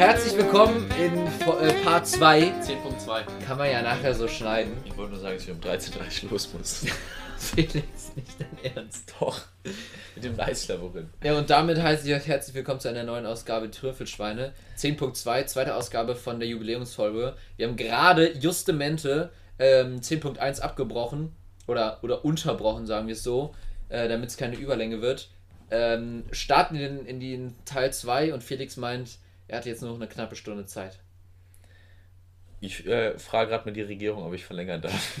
herzlich willkommen in äh, Part 2. 10.2. Kann man ja nachher so schneiden. Ich wollte nur sagen, dass ich um 13.30 Uhr los muss. Felix, nicht dein Ernst. Doch. Mit dem Leislabyrinth. Ja, und damit heiße ich euch herzlich willkommen zu einer neuen Ausgabe Trüffelschweine. 10.2, zweite Ausgabe von der Jubiläumsfolge. Wir haben gerade justemente ähm, 10.1 abgebrochen. Oder, oder unterbrochen, sagen wir es so. Äh, damit es keine Überlänge wird. Ähm, starten in, in den Teil 2 und Felix meint, er hat jetzt nur noch eine knappe Stunde Zeit. Ich äh, frage gerade mal die Regierung, ob ich verlängern darf.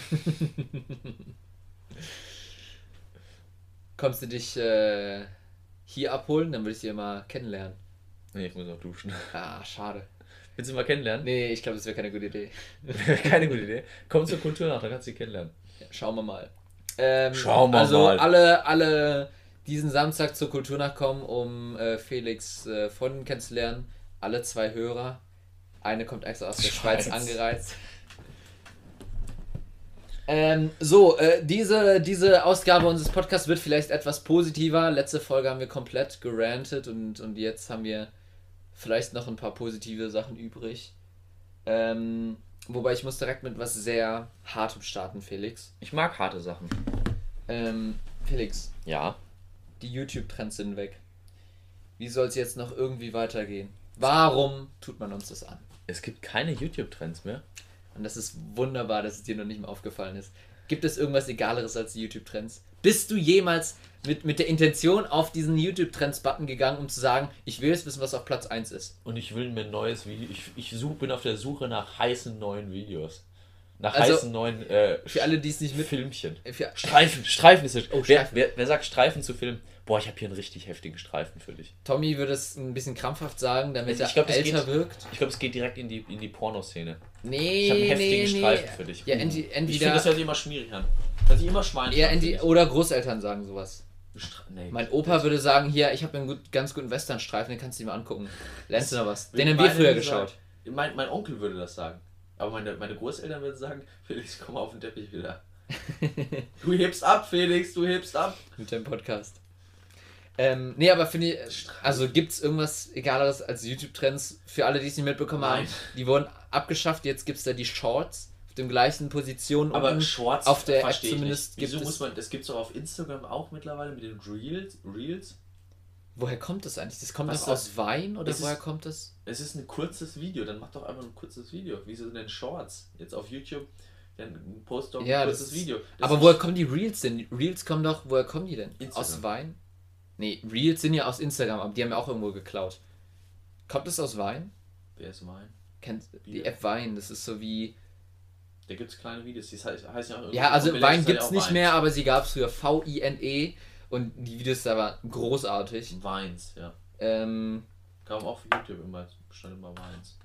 Kommst du dich äh, hier abholen? Dann würde ich dich mal kennenlernen. Nee, ich muss noch duschen. Ah, schade. Willst du mal kennenlernen? Nee, ich glaube, das wäre keine gute Idee. Keine gute Idee. Komm zur Kultur nach, dann kannst du sie kennenlernen. Ja, schauen wir mal. Ähm, Schauen wir also mal. alle, alle diesen Samstag zur Kulturnacht kommen, um äh, Felix äh, Freundin kennenzulernen. Alle zwei Hörer. Eine kommt extra aus der Schweiz, Schweiz. angereist. Ähm, so, äh, diese, diese Ausgabe unseres Podcasts wird vielleicht etwas positiver. Letzte Folge haben wir komplett gerantet und, und jetzt haben wir vielleicht noch ein paar positive Sachen übrig. Ähm, wobei ich muss direkt mit was sehr Hartem starten, Felix. Ich mag harte Sachen. Ähm, Felix, Ja. die YouTube-Trends sind weg. Wie soll es jetzt noch irgendwie weitergehen? Warum tut man uns das an? Es gibt keine YouTube-Trends mehr. Und das ist wunderbar, dass es dir noch nicht mehr aufgefallen ist. Gibt es irgendwas Egaleres als die YouTube-Trends? Bist du jemals mit, mit der Intention auf diesen YouTube-Trends-Button gegangen, um zu sagen, ich will jetzt wissen, was auf Platz 1 ist? Und ich will mir ein neues Video. Ich, ich such, bin auf der Suche nach heißen neuen Videos. Nach Also, heißen neuen äh, Für alle, die es nicht mit... Filmchen. Für, Streifen, Streifen ist es. Oh, wer, wer, wer sagt Streifen zu Filmen? Boah, ich habe hier einen richtig heftigen Streifen für dich. Tommy würde es ein bisschen krampfhaft sagen, damit Also ich er glaub, das älter geht- wirkt. Ich glaube, es geht direkt in die, in die Pornoszene. Nee, Ich habe einen heftigen nee, nee. Streifen für dich. Ja, enti- Ich finde, entweder... das hört sich immer schwierig an. Hört sich immer Schwein Ja, an, oder Großeltern sagen sowas. ich. Stra- Nee. Mein Opa würde sagen, hier, ich habe einen gut, ganz guten Westernstreifen, den kannst du dir mal angucken. Lernst du noch was? Den haben wir früher geschaut. Mein, mein Onkel würde das sagen. Aber meine, meine Großeltern würden sagen, Felix, komm auf den Teppich wieder. du hebst ab, Felix, du hebst ab. Mit dem Podcast. Ähm, nee, aber finde ich, also gibt es irgendwas Egaleres als YouTube-Trends für alle, die es nicht mitbekommen haben? Nein. Die wurden abgeschafft, jetzt gibt es da die Shorts auf den gleichen Positionen. Aber. Schwarz auf der App zumindest. Wieso gibt es- muss man, das gibt es auch auf Instagram auch mittlerweile mit den Reels. Reels. Woher kommt das eigentlich? Das kommt Was ist aus Wein oder Es woher ist- kommt das? Es ist ein kurzes Video, dann mach doch einfach ein kurzes Video. Wieso denn Shorts? Jetzt auf YouTube, dann post doch ein Ja, das kurzes Video. Das Aber woher kommen die Reels denn? Reels kommen doch, woher kommen die denn? Instagram. Aus Wein? Nee, Reels sind ja aus Instagram, aber die haben ja auch irgendwo geklaut. Kommt das aus Wein? Wer ist mein? Kennt die Wie? App Wein, das ist so wie. Da gibt es kleine Videos, die heißt, heißen ja auch irgendwie Ja, also Wein ja auch nicht Vines. mehr, aber sie gab es früher V-I-N-E und die Videos da waren großartig. Vines, ja. Ähm, Kam auch auf YouTube immer, stand immer Vines.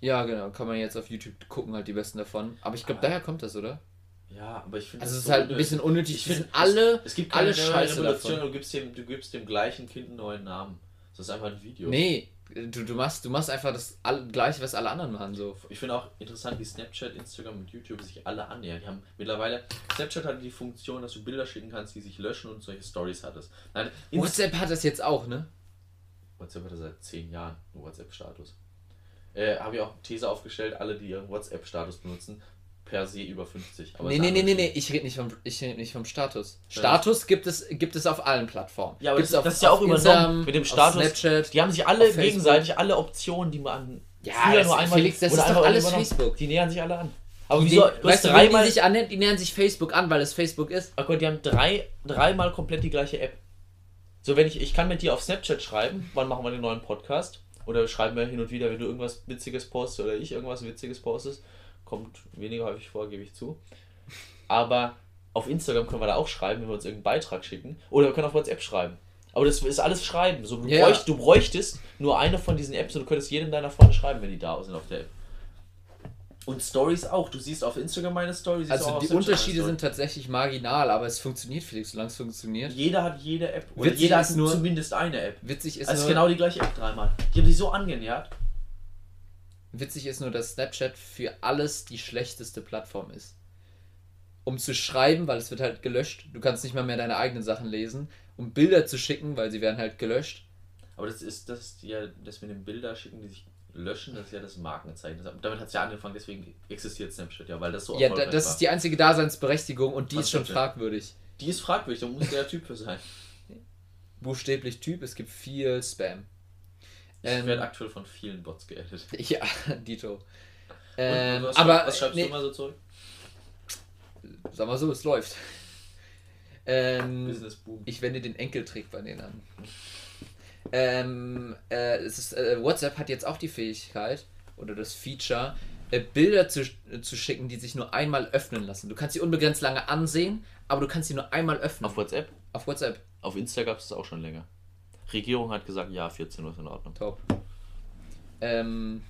ja, genau, kann man jetzt auf YouTube gucken, halt die besten davon. Aber ich glaube, daher kommt das, oder? Ja, aber ich finde Also es ist so halt ein bisschen unnötig. Ich finde, alle, es, es gibt alle keine Scheiße Revolution, davon. du gibst, dem, du gibst dem gleichen Kind einen neuen Namen. Das ist einfach ein Video. Nee, du, du, machst, du machst einfach das gleiche, was alle anderen machen. So. Ich finde auch interessant, wie Snapchat, Instagram und YouTube sich alle annähern. Die haben mittlerweile, Snapchat hat die Funktion, dass du Bilder schicken kannst, die sich löschen und solche Stories hattest. Nein, WhatsApp hat das jetzt auch, ne? WhatsApp hat seit 10 Jahren einen WhatsApp-Status. Äh, Habe ich auch eine These aufgestellt, alle, die ihren WhatsApp-Status benutzen, per se über 50. Aber nee, nee, nee, nee, nee, ich rede nicht, vom, ich red nicht vom Status. Ja, Status gibt es, gibt es auf allen Plattformen. Ja, aber das, das ist ja auch auf übernommen mit dem auf Status. Snapchat. Die haben sich alle auf gegenseitig, alle Optionen, die man Ja, früher nur einmal Felix, das ist doch einfach alles übernommen. Facebook. Die nähern sich alle an. Aber Die, wieso? Du weißt du, wie die dreimal. sich annähern? Die nähern sich Facebook an, weil es Facebook ist. Oh Gott, die haben drei, dreimal komplett die gleiche App. So, wenn ich, ich kann mit dir auf Snapchat schreiben, wann machen wir den neuen Podcast? Oder schreiben wir hin und wieder, wenn du irgendwas Witziges postest oder ich irgendwas Witziges postest. Kommt weniger häufig vor, gebe ich zu. Aber auf Instagram können wir da auch schreiben, wenn wir uns irgendeinen Beitrag schicken. Oder wir können auf WhatsApp schreiben. Aber das ist alles Schreiben. So, du, Ja. bräucht, du bräuchtest nur eine von diesen Apps und du könntest jedem deiner Freunde schreiben, wenn die da sind auf der App. Und Stories auch. Du siehst auf Instagram meine Story. Also auf die Unterschiede sind tatsächlich marginal, aber es funktioniert, Felix, solange es funktioniert. Jeder hat jede App. Oder Witzig jeder hat ist nur- zumindest eine App. Witzig ist, Das ist nur, genau die gleiche App dreimal. Die haben sich so angenähert. Witzig ist nur, dass Snapchat für alles die schlechteste Plattform ist. Um zu schreiben, weil es wird halt gelöscht. Du kannst nicht mal mehr deine eigenen Sachen lesen. Um Bilder zu schicken, weil sie werden halt gelöscht. Aber das ist das ist ja das mit den Bildern schicken, die sich löschen, das ist ja das Markenzeichen. Damit hat es ja angefangen, deswegen existiert Snapchat ja, weil das so Ja, da, das war. ist die einzige Daseinsberechtigung und die Von ist schon fragwürdig. Die ist fragwürdig, da muss der Typ für sein. Buchstäblich Typ, es gibt viel Spam. Ich Ähm, werde aktuell von vielen Bots geedit. Ja, Dito. Ähm, was, aber was schreibst nee, du immer so zurück? sag mal so, es läuft. Ähm, Business Boom. ich wende den Enkeltrick bei denen an. Ähm, äh, es ist, äh, WhatsApp hat jetzt auch die Fähigkeit oder das Feature, äh, Bilder zu, äh, zu schicken, die sich nur einmal öffnen lassen. Du kannst sie unbegrenzt lange ansehen, aber du kannst sie nur einmal öffnen. Auf WhatsApp? Auf WhatsApp. Auf Insta gab es das auch schon länger. Regierung hat gesagt, ja, 14 Uhr ist in Ordnung. Top. Ähm,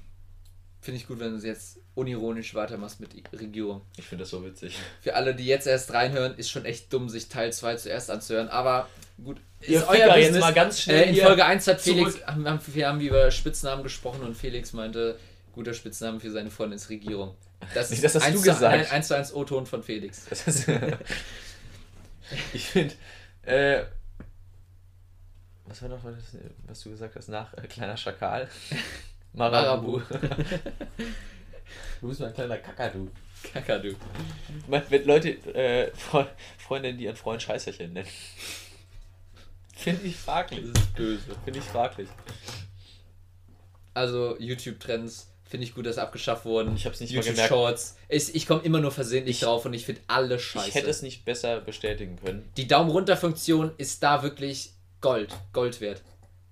Finde ich gut, wenn du jetzt unironisch weitermachst mit Regierung. Ich finde das so witzig. Für alle, die jetzt erst reinhören, ist schon echt dumm, sich Teil 2 zuerst anzuhören. Aber gut, Ihr ist Ficker, jetzt mal ganz schnell Äh, in Folge 1 hat Felix, haben, haben, wir haben über Spitznamen gesprochen und Felix meinte, guter Spitzname für seine Freundin ist Regierung. Das Nee, ist das hast eins du zu- gesagt. Nein, 1 zu 1 O-Ton von Felix. Ich finde, äh, was war noch, was, was du gesagt hast, nach äh, kleiner Schakal? Marabu. du bist mein kleiner Kakadu. Kakadu. Wenn Leute, äh, Fre Freundinnen, die ihren Freund Scheißerchen nennen. Finde ich fraglich. Das ist böse. Finde ich fraglich. Also YouTube-Trends finde ich gut, dass abgeschafft wurden. Ich hab's nicht mal YouTube gemerkt. Shorts. Ich, ich komme immer nur versehentlich Ich- drauf und ich finde alle scheiße. Ich hätte es nicht besser bestätigen können. Die Daumen runter Funktion ist da wirklich Gold, Gold wert.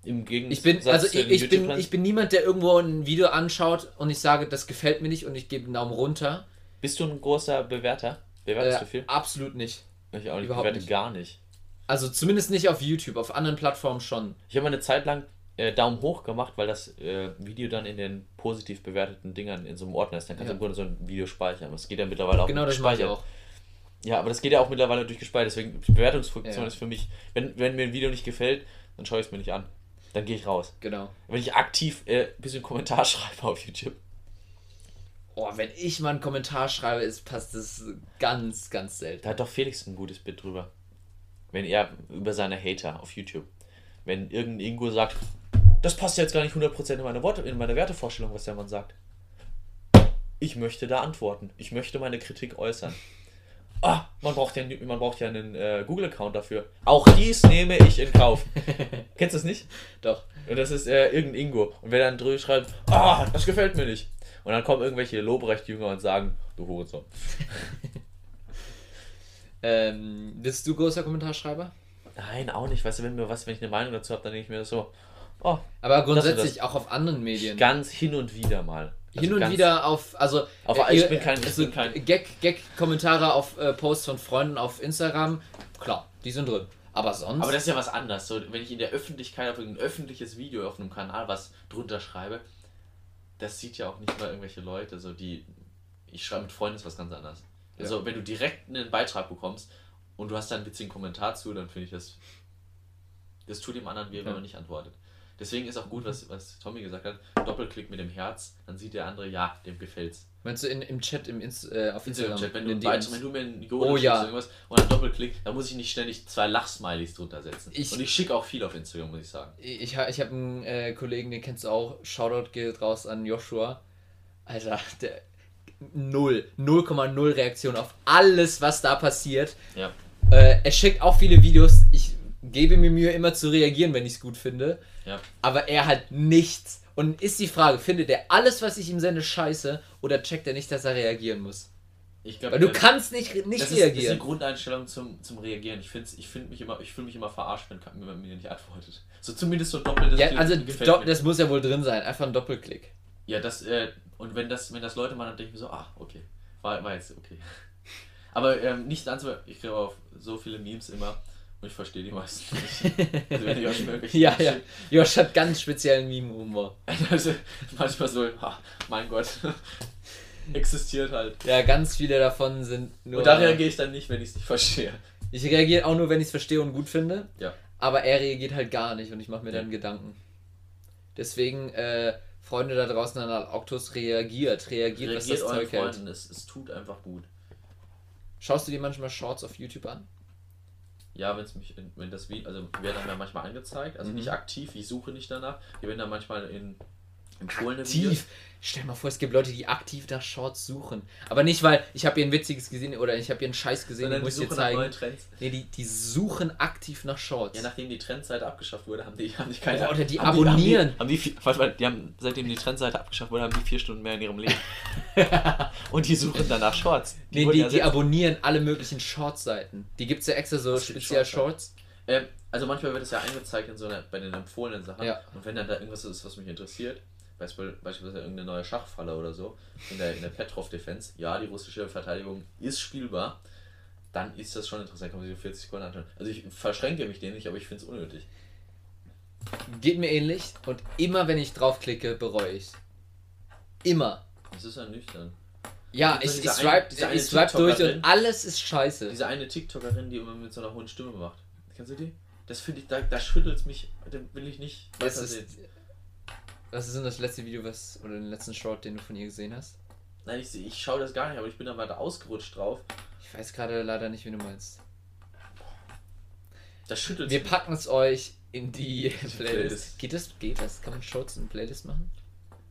Im Gegensatz Ich bin also ich, ich bin ich bin niemand, der irgendwo ein Video anschaut und ich sage, das gefällt mir nicht und ich gebe einen Daumen runter. Bist du ein großer Bewerter? Bewertest du Äh, viel? absolut nicht. Ich auch nicht. überhaupt bewerte nicht. gar nicht. Also zumindest nicht auf YouTube, auf anderen Plattformen schon. Ich habe mal eine Zeit lang äh, Daumen hoch gemacht, weil das äh, Video dann in den positiv bewerteten Dingern in so einem Ordner ist. Dann kannst Ja. du im Grunde so ein Video speichern. Es geht ja mittlerweile auch Genau das mache ich auch. Ja, aber das geht ja auch mittlerweile durch gespeichert. Deswegen, die Bewertungsfunktion Ja. ist für mich, wenn, wenn mir ein Video nicht gefällt, dann schaue ich es mir nicht an. Dann gehe ich raus. Genau. Wenn ich aktiv äh, ein bisschen Kommentar schreibe auf YouTube. Oh, wenn ich mal einen Kommentar schreibe, ist passt das ganz, ganz selten. Da hat doch Felix ein gutes Bild drüber. Wenn er über seine Hater auf YouTube. Wenn irgendein Ingo sagt, das passt jetzt gar nicht 100% in meine, Worte, in meine Wertevorstellung, was der Mann sagt. Ich möchte da antworten. Ich möchte meine Kritik äußern. Ah, man braucht ja, man braucht ja einen äh, Google-Account dafür. Auch dies nehme ich in Kauf. Kennst du das nicht? Doch. Und das ist äh, irgendein Ingo. Und wer dann drüber schreibt, ah, das gefällt mir nicht. Und dann kommen irgendwelche Lobrecht-Jünger und sagen, du Hurensohn. Ähm, bist du großer Kommentarschreiber? Nein, auch nicht. Weißt du, wenn mir was, wenn ich eine Meinung dazu habe, dann denke ich mir so, oh, Aber und das. grundsätzlich auch auf anderen Medien. ganz hin und wieder mal. Also Hin und wieder auf, also Auf- äh, ich ihr- bin kein- ich also bin kein- Gag, Gag-Kommentare auf äh, Posts von Freunden auf Instagram, klar, die sind drin. Aber sonst. Aber das ist ja was anderes. So, wenn ich in der Öffentlichkeit auf ein öffentliches Video auf einem Kanal was drunter schreibe, das sieht ja auch nicht mal irgendwelche Leute. So die, ich schreibe mit Freunden ist was ganz anderes. Also wenn du direkt einen Beitrag bekommst und du hast da einen witzigen Kommentar zu, dann finde ich das, das tut dem anderen weh, wenn Ja. man nicht antwortet. Deswegen ist auch gut, was, was Tommy gesagt hat, Doppelklick mit dem Herz, dann sieht der andere, ja, dem gefällt's. Meinst du in, im Chat, im Inst, äh, auf Instagram? Instagram-Chat, wenn, du DMs? wenn du mir Oh Joghurt ja. schickst oder irgendwas und dann Doppelklick, dann muss ich nicht ständig zwei Lachsmilies drunter setzen. Ich- und ich schicke auch viel auf Instagram, muss ich sagen. Ich, ha- ich habe einen äh, Kollegen, den kennst du auch. Shoutout geht raus an Joshua. Alter, der null, 0,0 Reaktion auf alles, was da passiert. Ja. Äh, er schickt auch viele Videos. Ich gebe mir Mühe, immer zu reagieren, wenn ich es gut finde. Ja. Aber er hat nichts. Und ist die Frage, findet er alles, was ich ihm sende, scheiße oder checkt er nicht, dass er reagieren muss? Ich glaube, Weil du kannst nicht, nicht das ist, das ist reagieren. Grundeinstellung zum, zum Reagieren. Ich finde ich find mich immer, ich fühle mich immer verarscht, wenn man mir nicht antwortet. So zumindest so doppeltes ja, Klick also do, das muss ja wohl drin sein. Einfach ein Doppelklick. Ja, das, äh, und wenn das, wenn das Leute machen, dann denke ich mir so, ah, okay. War, war jetzt okay. Aber ähm, nicht anzu ich kriege auf so viele Memes immer ich verstehe die meisten nicht. Also wenn ich auch schon irgendwelche Ja, ja. Josh hat ganz speziellen Meme-Humor. Also manchmal so, ah, mein Gott, existiert halt. Ja, ganz viele davon sind nur. Und da reagiere ich dann nicht, wenn ich es nicht verstehe. Ich reagiere auch nur, wenn ich es verstehe und gut finde. Ja. Aber er reagiert halt gar nicht und ich mache mir Ja. dann Gedanken. Deswegen, äh, Freunde da draußen an Octus, reagiert. Reagiert, was Reagiert das euren Zeug hält. Es, es tut einfach gut. Schaust du dir manchmal Shorts auf YouTube an? Ja, wenn es mich, in- wenn das wie, also werden dann ja manchmal angezeigt, also Mhm. nicht aktiv, ich suche nicht danach, die werden dann manchmal in empfohlene aktiv. Videos. Stell dir mal vor, es gibt Leute, die aktiv nach Shorts suchen. Aber nicht, weil ich habe hier ein witziges gesehen oder ich habe hier einen Scheiß gesehen, den muss die ich dir nach zeigen. Nee, die, die suchen aktiv nach Shorts. Ja, nachdem die Trendseite abgeschafft wurde, haben die, haben die keine. Oder die haben abonnieren. Die, haben die, haben die, warte mal, die haben, seitdem die Trendseite abgeschafft wurde, haben die vier Stunden mehr in ihrem Leben. Und die suchen danach Shorts. nee, wurden die, ja die selbst- abonnieren alle möglichen Shorts-Seiten. Die gibt es ja extra so speziell Shorts? Shorts. Ähm, also manchmal wird es ja angezeigt in so einer, bei den empfohlenen Sachen. Ja. Und wenn dann da irgendwas ist, was mich interessiert, beispielsweise, beispielsweise irgendeine neue Schachfalle oder so, in der, in der Petrov-Defense, ja, die russische Verteidigung ist spielbar, dann ist das schon interessant, kann man sich so 40 Sekunden anschauen. Also ich verschränke mich dem nicht, aber ich finde es unnötig. Geht mir ähnlich und immer wenn ich draufklicke, bereue ich Immer. Das ist ja nüchtern. Ja, ich, ich swipe, eine ich swipe durch und alles ist scheiße. Diese eine TikTokerin, die immer mit so einer hohen Stimme macht. Kennst du die? Das finde ich, da, da schüttelt es mich, da will ich nicht weiter ist, sehen. Was ist denn das letzte Video, was oder den letzten Short, den du von ihr gesehen hast? Nein, ich, ich schaue das gar nicht, aber ich bin da weiter ausgerutscht drauf. Ich weiß gerade leider nicht, wie du meinst. Das schüttelt Wir packen es euch in die Playlist. Playlist. Geht das? Geht das? Kann man Shorts in Playlist machen?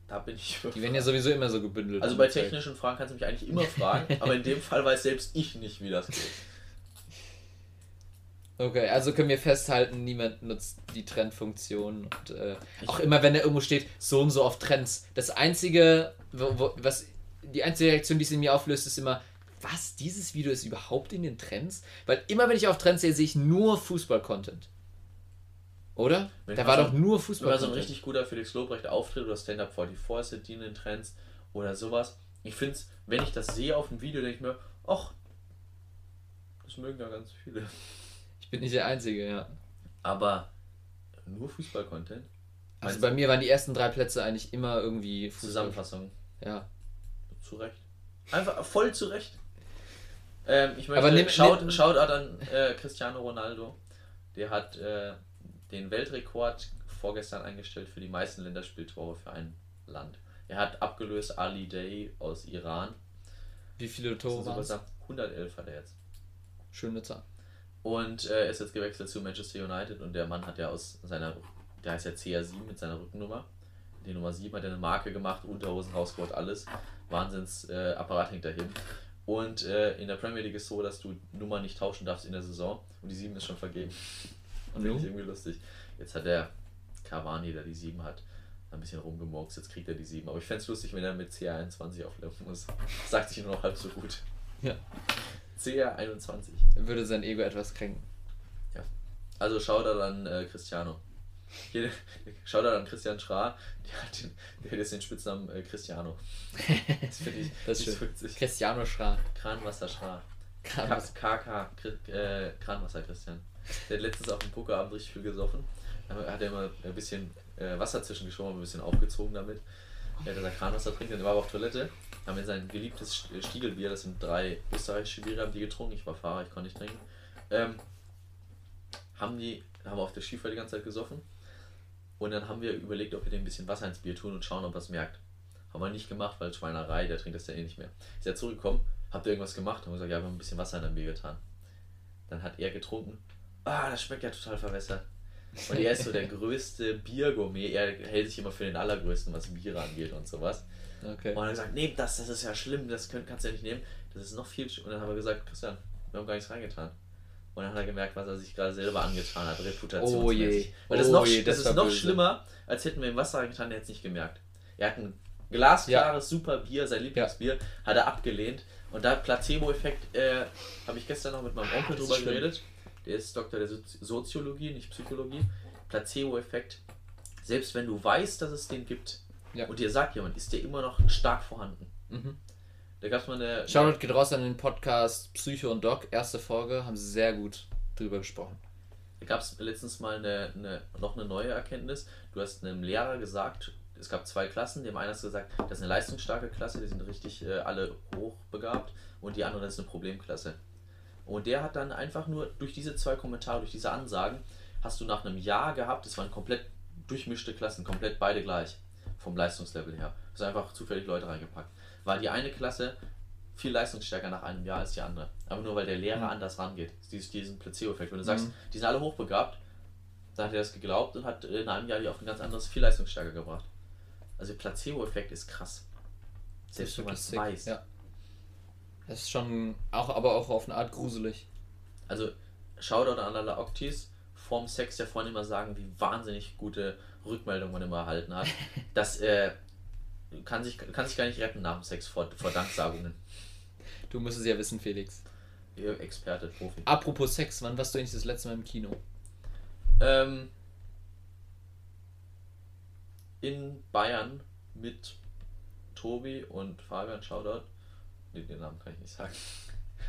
Da bin ich Die werden ja sowieso immer so gebündelt. Also bei technischen Fragen kannst du mich eigentlich immer fragen, aber in dem Fall weiß selbst ich nicht, wie das geht. Okay, also können wir festhalten, niemand nutzt die Trendfunktion und äh, auch immer wenn da irgendwo steht, so und so auf Trends. Das einzige, wo, wo, was die einzige Reaktion, die es in mir auflöst, ist immer, was, dieses Video ist überhaupt in den Trends? Weil immer wenn ich auf Trends sehe, sehe ich nur Fußball-Content. Oder? Wenn da war so- doch nur Wenn mal so ein richtig guter Felix Lobrecht Auftritt oder Stand-Up 44 ist, die in den Trends oder sowas. Ich finde es, wenn ich das sehe auf dem Video, denke ich mir, ach, das mögen ja ganz viele. Ich bin nicht der Einzige, ja. Aber nur Fußball-Content? Also bei mir waren die ersten drei Plätze eigentlich immer irgendwie Fußball. Zusammenfassung. Ja. Zu Recht. Einfach voll zu Recht. Ähm, ich möchte Aber nimm- Shout, nimm- Shoutout an äh, Cristiano Ronaldo. Der hat äh, den Weltrekord vorgestern eingestellt für die meisten Länderspieltore für ein Land. Er hat abgelöst Ali Day aus Iran. Wie viele Tore waren was- 111 hat er jetzt. Schöne Zahl. Und äh, er ist jetzt gewechselt zu Manchester United und der Mann hat ja aus seiner, der heißt ja CR7 mit seiner Rückennummer. Die Nummer 7 hat er eine Marke gemacht, Unterhosen rausgeholt, alles. Wahnsinns äh, Apparat hängt dahin. Und äh, in der Premier League ist so, dass du Nummer nicht tauschen darfst in der Saison und die 7 ist schon vergeben. Und Finde ich du? irgendwie lustig. Jetzt hat der Cavani, der die 7 hat, ein bisschen rumgemurkst, jetzt kriegt er die 7. Aber ich fände es lustig, wenn er mit CR21 auflaufen muss. Sagt sich nur noch halb so gut. Ja. CR21. Er würde sein Ego etwas kränken. Also Shoutout an äh, Cristiano. Hier, Shoutout an Christian Schra, der hat, den, der hat jetzt den Spitznamen äh, Cristiano. Das finde ich Das ist witzig. Cristiano Schra. Kranwasser Schra. Krass. K- KK, äh, Kranwasser Christian. Der hat letztens auf dem Pokerabend richtig viel gesoffen. Da hat er immer ein bisschen äh, Wasser zwischengeschoben, ein bisschen aufgezogen damit. Er hat gesagt, Kranwasser trinken, dann war er auf Toilette. Haben wir sein geliebtes St- Stiegelbier, das sind drei österreichische Biere, haben die getrunken. Ich war Fahrer, ich konnte nicht trinken. Ähm, haben die, haben wir auf der Skifahrt die ganze Zeit gesoffen. Und dann haben wir überlegt, ob wir dem ein bisschen Wasser ins Bier tun und schauen, ob er es merkt. Haben wir nicht gemacht, weil Schweinerei, der trinkt das ja eh nicht mehr. Ist er zurückgekommen, habt ihr irgendwas gemacht? Haben gesagt, ja, wir haben ein bisschen Wasser in dein Bier getan. Dann hat er getrunken. Ah, das schmeckt ja total verwässert. Und er ist so der größte Biergourmet. Er hält sich immer für den allergrößten, was Biere angeht und sowas. Okay. Und er hat gesagt, nehmt das, das ist ja schlimm, das könnt, kannst du ja nicht nehmen. Das ist noch viel sch-" Und dann haben wir gesagt, Christian, wir haben gar nichts reingetan. Und dann hat er gemerkt, was er sich gerade selber angetan hat, reputationsmäßig. Oh je. Weil das, Oh noch, je, das, das ist noch böse. schlimmer, als hätten wir ihm Wasser reingetan, der hätte es nicht gemerkt. Er hat ein glasklares, super Bier, sein Lieblingsbier, hat er abgelehnt. Und da Placebo-Effekt, äh, habe ich gestern noch mit meinem Onkel ist drüber geredet. Der ist Doktor der Sozi- Soziologie, nicht Psychologie. Placebo-Effekt. Selbst wenn du weißt, dass es den gibt Ja. und dir sagt jemand, ist der immer noch stark vorhanden. Mhm. Da gab es mal eine. Shoutout geht raus an den Podcast Psycho und Doc. Erste Folge, haben sie sehr gut drüber gesprochen. Da gab es letztens mal eine, eine, noch eine neue Erkenntnis. Du hast einem Lehrer gesagt, es gab zwei Klassen. Dem einen hast du gesagt, das ist eine leistungsstarke Klasse, die sind richtig äh, alle hochbegabt. Und die andere ist eine Problemklasse. Und der hat dann einfach nur durch diese zwei Kommentare, durch diese Ansagen, hast du nach einem Jahr gehabt, es waren komplett durchmischte Klassen, komplett beide gleich. Vom Leistungslevel her. Du hast einfach zufällig Leute reingepackt. War die eine Klasse viel leistungsstärker nach einem Jahr als die andere. Aber nur weil der Lehrer Mhm. anders rangeht. Dies, diesen Placebo-Effekt. Wenn du sagst, Mhm. die sind alle hochbegabt, dann hat er das geglaubt und hat in einem Jahr die auf ein ganz anderes, viel leistungsstärker gebracht. Also Placebo-Effekt ist krass. Selbst wenn man es weiß. Ja. Das ist schon auch, aber auch auf eine Art gruselig. Also Shoutout an alle Octis. Vorm Sex ja vorhin immer sagen, wie wahnsinnig gute Rückmeldungen man immer erhalten hat. Das äh, kann, sich, kann sich gar nicht retten nach dem Sex vor, vor Danksagungen. Du musst es ja wissen, Felix. Ihr Experte, Profi. Apropos Sex, wann warst du eigentlich das letzte Mal im Kino? Ähm, in Bayern mit Tobi und Fabian, Shoutout. Nee, den Namen kann ich nicht sagen.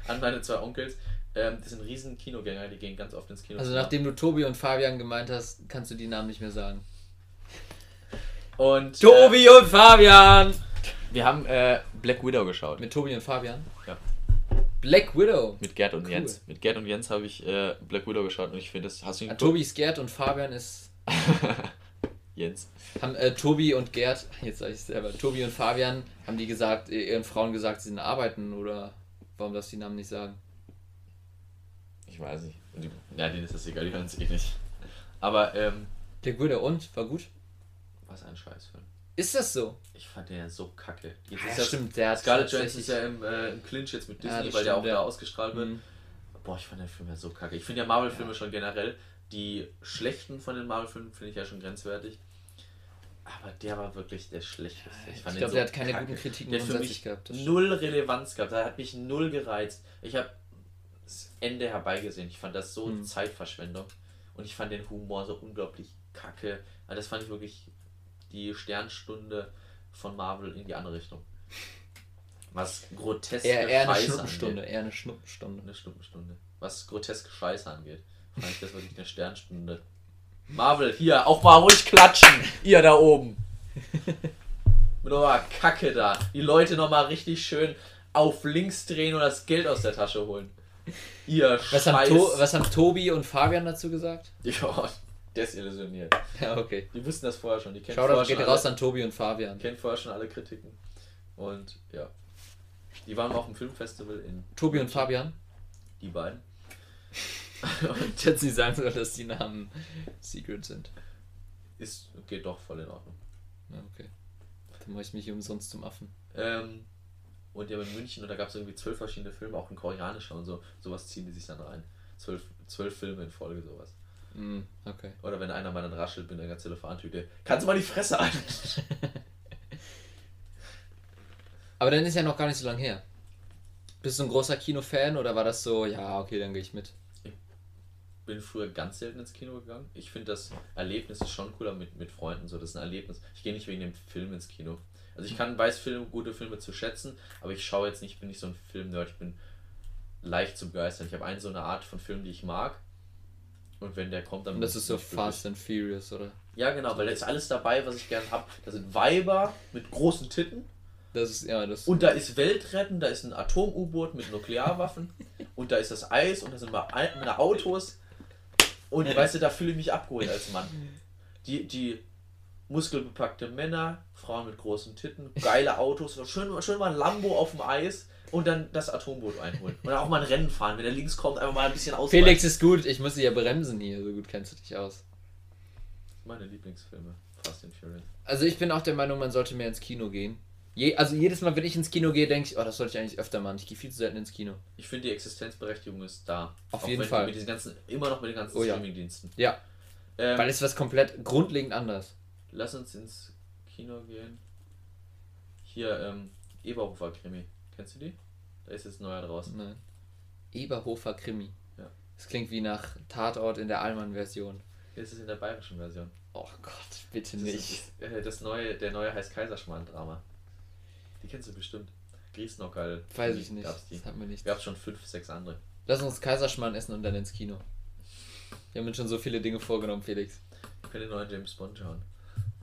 An meine zwei Onkels. Ähm, das sind riesen Kinogänger, die gehen ganz oft ins Kino. Also nachdem du Tobi und Fabian gemeint hast, kannst du die Namen nicht mehr sagen. Und und Fabian! Äh, wir haben äh, Black Widow geschaut. Mit Tobi und Fabian? Ja. Black Widow. Mit Gerd und Cool. Jens. Mit Gerd und Jens habe ich äh, Black Widow geschaut und ich finde, das hast du ihn Ja, Tobi ist Gerd und Fabian ist. Jens. Haben äh, Tobi und Gerd, jetzt sag ich selber, Tobi und Fabian, haben die gesagt, äh, ihren Frauen gesagt, sie sind arbeiten oder warum darfst du die Namen nicht sagen? Ich weiß nicht. Die, ja, denen ist das egal, die hören es eh nicht. Aber, ähm, Black Widow und? War gut? was ein Scheißfilm. Ist das so? Ich fand den ja so kacke. Jetzt Ah, ist ja, das- stimmt, der Scarlett Johansson tatsächlich- ist ja im, äh, im Clinch jetzt mit Ja, Disney, das weil der stimmt, auch ja. da ausgestrahlt wird. Mhm. Boah, ich fand den Film ja so kacke. Ich finde ja Marvel-Filme schon generell, die schlechten von den Marvel-Filmen finde ich ja schon grenzwertig. Aber der war wirklich der schlechteste. Ich den glaube, der hat keine kacke. guten Kritiken Der grundsätzlich mich gehabt. null Relevanz gehabt. Der hat mich null gereizt. Ich habe das Ende herbeigesehen. Ich fand das so Hm. Zeitverschwendung. Und ich fand den Humor so unglaublich kacke. Also das fand ich wirklich die Sternstunde von Marvel in die andere Richtung. Was groteske Eher, eher eine Scheiße Schnuppenstunde, angeht. eher eine Schnuppenstunde. Eine Stumpenstunde. Was groteske Scheiße angeht. Fand ich das wirklich eine Sternstunde. Marvel, hier, auch mal ruhig klatschen, ihr da oben. Mit eurer Kacke da. Die Leute nochmal richtig schön auf links drehen und das Geld aus der Tasche holen. Ihr Was haben, Scheiß. to was haben Tobi und Fabian dazu gesagt? Ja, desillusioniert. Ja, okay. Die wussten das vorher schon. Die kennen Shoutout vorher geht schon raus alle, an Tobi und Fabian. kennen vorher schon alle Kritiken. Und ja. Die waren auf dem Filmfestival in Tobi und Fabian? die beiden. Ich hätte sie sagen sollen, dass die Namen Secret sind. Ist, geht doch voll in Ordnung. Ja, okay. Dann mache ich mich umsonst zum Affen. Ähm, und haben in München und da gab es irgendwie zwölf verschiedene Filme, auch ein koreanischer und so. Sowas ziehen die sich dann rein. Zwölf, zwölf Filme in Folge, sowas. Mm, okay. Oder wenn einer mal dann raschelt mit einer ganzen Elefantüte. Kannst du mal die Fresse an? Aber dann ist ja noch gar nicht so lange her. Bist du ein großer Kinofan oder war das so, ja, okay, dann gehe ich mit? Bin früher ganz selten ins Kino gegangen. Ich finde das Erlebnis ist schon cooler mit, mit Freunden. So, das ist ein Erlebnis. Ich gehe nicht wegen dem Film ins Kino. Also ich kann weiß Filme, gute Filme zu schätzen, aber ich schaue jetzt nicht, bin nicht so ein Film-Nerd. Ich bin leicht zu begeistern. Ich habe eine so eine Art von Film, die ich mag. Und wenn der kommt, dann Und das ist so ich. Fast and Furious, oder? Ja, genau, weil da ist alles dabei, was ich gern habe. Da sind Weiber mit großen Titten Das ist, ja, das. und da ist Weltretten, da ist ein Atom-U-Boot mit Nuklearwaffen und da ist das Eis und da sind mal Autos. Und weißt du, da fühle ich mich abgeholt als Mann. Die, die muskelbepackte Männer, Frauen mit großen Titten, geile Autos, schön, schön mal ein Lambo auf dem Eis und dann das Atomboot einholen. Und auch mal ein Rennen fahren, wenn der links kommt, einfach mal ein bisschen ausweichen. Felix ist gut, ich muss sie ja bremsen hier, so gut kennst du dich aus. Meine Lieblingsfilme, Fast and Furious. Also ich bin auch der Meinung, man sollte mehr ins Kino gehen. Je, also jedes Mal, wenn ich ins Kino gehe, denke ich, oh, das sollte ich eigentlich öfter machen. Ich gehe viel zu selten ins Kino. Ich finde, die Existenzberechtigung ist da. Auf Auch jeden Fall. Mit diesen ganzen, immer noch mit den ganzen Oh ja. Streamingdiensten. Ja, Ähm, weil es ist was komplett grundlegend anders. Lass uns ins Kino gehen. Hier, ähm, Eberhofer Krimi. Kennst du die? Da ist jetzt neuer draußen. Nein. Eberhofer Krimi. Ja. Das klingt wie nach Tatort in der Allmann-Version. Ist in der bayerischen Version. Oh Gott, bitte Das, nicht. ist, äh, das neue, der neue heißt Kaiserschmarrn-Drama. Die kennst du bestimmt. Griesnockerl. Weiß ich nicht. Gab's die. Das hat mir nicht. Gab's schon fünf, sechs andere. Lass uns Kaiserschmarrn essen und dann ins Kino. Wir haben uns schon so viele Dinge vorgenommen, Felix. Ich den neuen James Bond schauen.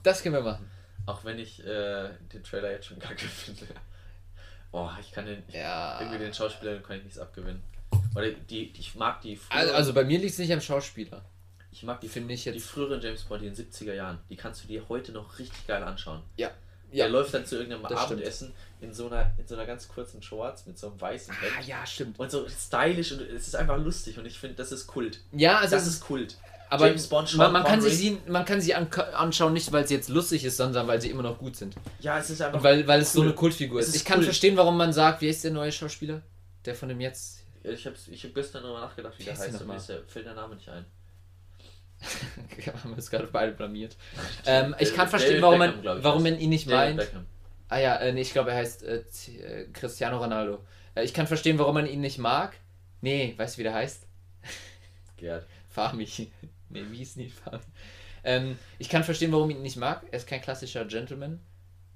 Das können wir machen. Auch wenn ich äh, den Trailer jetzt schon kacke finde. Oh, ich kann den. Ich, Ja. Irgendwie den Schauspielern kann ich nichts abgewinnen. Oder die, die ich mag die früheren, Also, also bei mir liegt es nicht am Schauspieler. ich mag die, finde ich die jetzt- früheren James Bond, die in den 70er Jahren, die kannst du dir heute noch richtig geil anschauen. Ja. Der läuft dann zu irgendeinem Das stimmt. Abendessen in so einer in so einer ganz kurzen Shorts mit so einem weißen Ah, Hemd ja, stimmt. und so stylisch und es ist einfach lustig und ich finde, das ist Kult. Ja, also Das es ist Kult. aber James Bond, Sean man, man, kann sie, man kann sie an, anschauen, nicht weil sie jetzt lustig ist, sondern weil sie immer noch gut sind. Ja, es ist einfach. Und weil, weil es so cool. eine Kultfigur Es ist. ist Ich kann cool. verstehen, warum man sagt, wie ist der neue Schauspieler? Der von dem jetzt. Ich habe ich hab gestern darüber nachgedacht, wie Wie der heißt aber nochmal? mir fällt der Name nicht ein. Wir haben uns gerade beide blamiert. Ähm, ich kann verstehen, warum Beckham, man, ich, warum man ihn nicht David meint. Beckham. Ah ja, äh, nee, ich glaube, er heißt äh, äh, Cristiano Ronaldo. Äh, ich kann verstehen, warum man ihn nicht mag. Nee, weißt du, wie der heißt? Gerd. Fami. nee, wie ist nicht Fami? Ähm, ich kann verstehen, warum ich ihn nicht mag. Er ist kein klassischer Gentleman.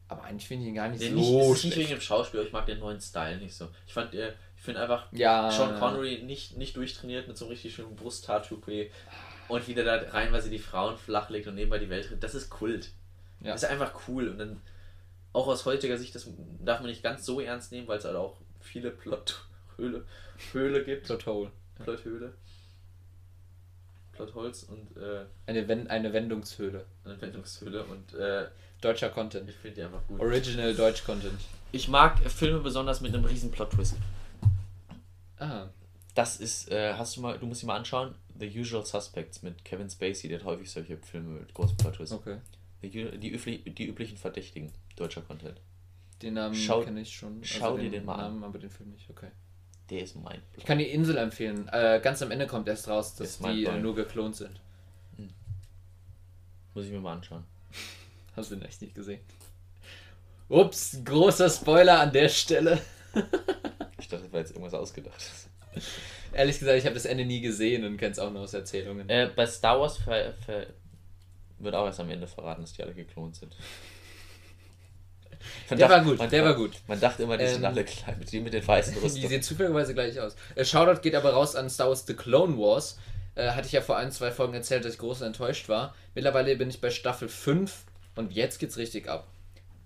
Aber eigentlich finde ich ihn gar nicht Nee, so nicht, es ist nicht schlecht. wegen dem Schauspieler, ich mag den neuen Style nicht so. Ich fand, äh, ich finde einfach Ja. Sean Connery nicht, nicht durchtrainiert mit so einem richtig schönen Brusttattoo und wieder da reinweise die Frauen flachlegt und nebenbei die Welt rettet. Das ist Kult. Ja. Das ist einfach cool. Und dann auch aus heutiger Sicht, das darf man nicht ganz so ernst nehmen, weil es halt auch viele Plothöhle Höhle gibt. Plot Hole. Plothöhle. Plotholz und äh, Eine, Wen eine Wendungshöhle. eine Wendungshöhle und äh, Deutscher Content. ich finde die einfach gut. Original Deutsch Content. Ich mag Filme besonders mit einem riesen Plot-Twist. Ah. Das ist, äh, hast du mal, du musst dir mal anschauen, The Usual Suspects mit Kevin Spacey, der hat häufig solche Filme mit großen Plot-Twists. Okay. Die, die, die üblichen Verdächtigen, deutscher Content. Den Namen kenne ich schon. Also schau dir den mal an. Namen, aber den Film nicht. Okay. Der ist mein Ich kann die Insel empfehlen. Äh, ganz am Ende kommt erst raus, dass die äh, nur geklont sind. Muss ich mir mal anschauen. Hast du den echt nicht gesehen? Ups, großer Spoiler an der Stelle. Ich dachte, das war jetzt irgendwas ausgedacht. Ehrlich gesagt, ich habe das Ende nie gesehen und kenne es auch nur aus Erzählungen. Äh, bei Star Wars wird auch erst am Ende verraten, dass die alle geklont sind. Man Der war dacht- gut, man, der war gut. Man dachte immer, die sind Ähm, alle klein, mit, die mit den weißen Die Rüstungen. sehen zufälligerweise gleich aus. Äh, Shoutout geht aber raus an Star Wars The Clone Wars. Äh, hatte ich ja vor ein, zwei Folgen erzählt, dass ich groß enttäuscht war. Mittlerweile bin ich bei Staffel 5 und jetzt geht's richtig ab.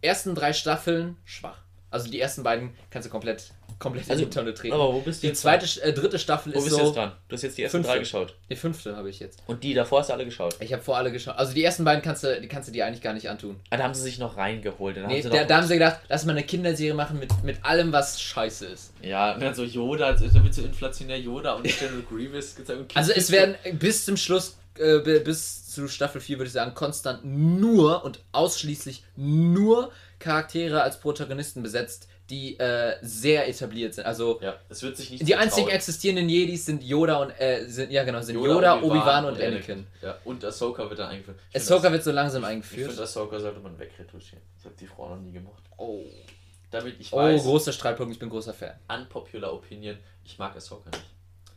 Ersten drei Staffeln schwach. Also die ersten beiden kannst du komplett, komplett Also, in die Tonne treten. Aber wo bist du die jetzt zweite, äh, dritte Staffel Wo ist bist du so. jetzt dran? Du hast jetzt die ersten Fünfte. drei geschaut. Die fünfte habe ich jetzt. Und die davor hast du alle geschaut. Ich habe vor alle geschaut. Also die ersten beiden kannst du, die kannst du dir eigentlich gar nicht antun. Ah, da haben sie sich noch reingeholt. Dann Nee, da, da haben sie gedacht, lass mal eine Kinderserie machen mit, mit allem, was scheiße ist. ja, dann so Yoda, also wird so inflationär Yoda und General Grievous gezeigt. Also es werden bis zum Schluss, äh, bi- bis zu Staffel 4 würde ich sagen, konstant nur und ausschließlich nur Charaktere als Protagonisten besetzt, die äh, sehr etabliert sind. Also Ja, es wird sich nicht die einzigen existierenden Jedis sind Yoda und äh, sind ja genau, sind Yoda, Obi-Wan und Anakin. Ja, und Ahsoka wird da eingeführt. Ich find Ahsoka das- wird so langsam Ich eingeführt. finde, Ahsoka sollte man wegretuschieren. Ich habe die Frau noch nie gemocht. Oh, Damit ich oh weiß, großer Streitpunkt, ich bin großer Fan. unpopular Opinion, ich mag Ahsoka nicht.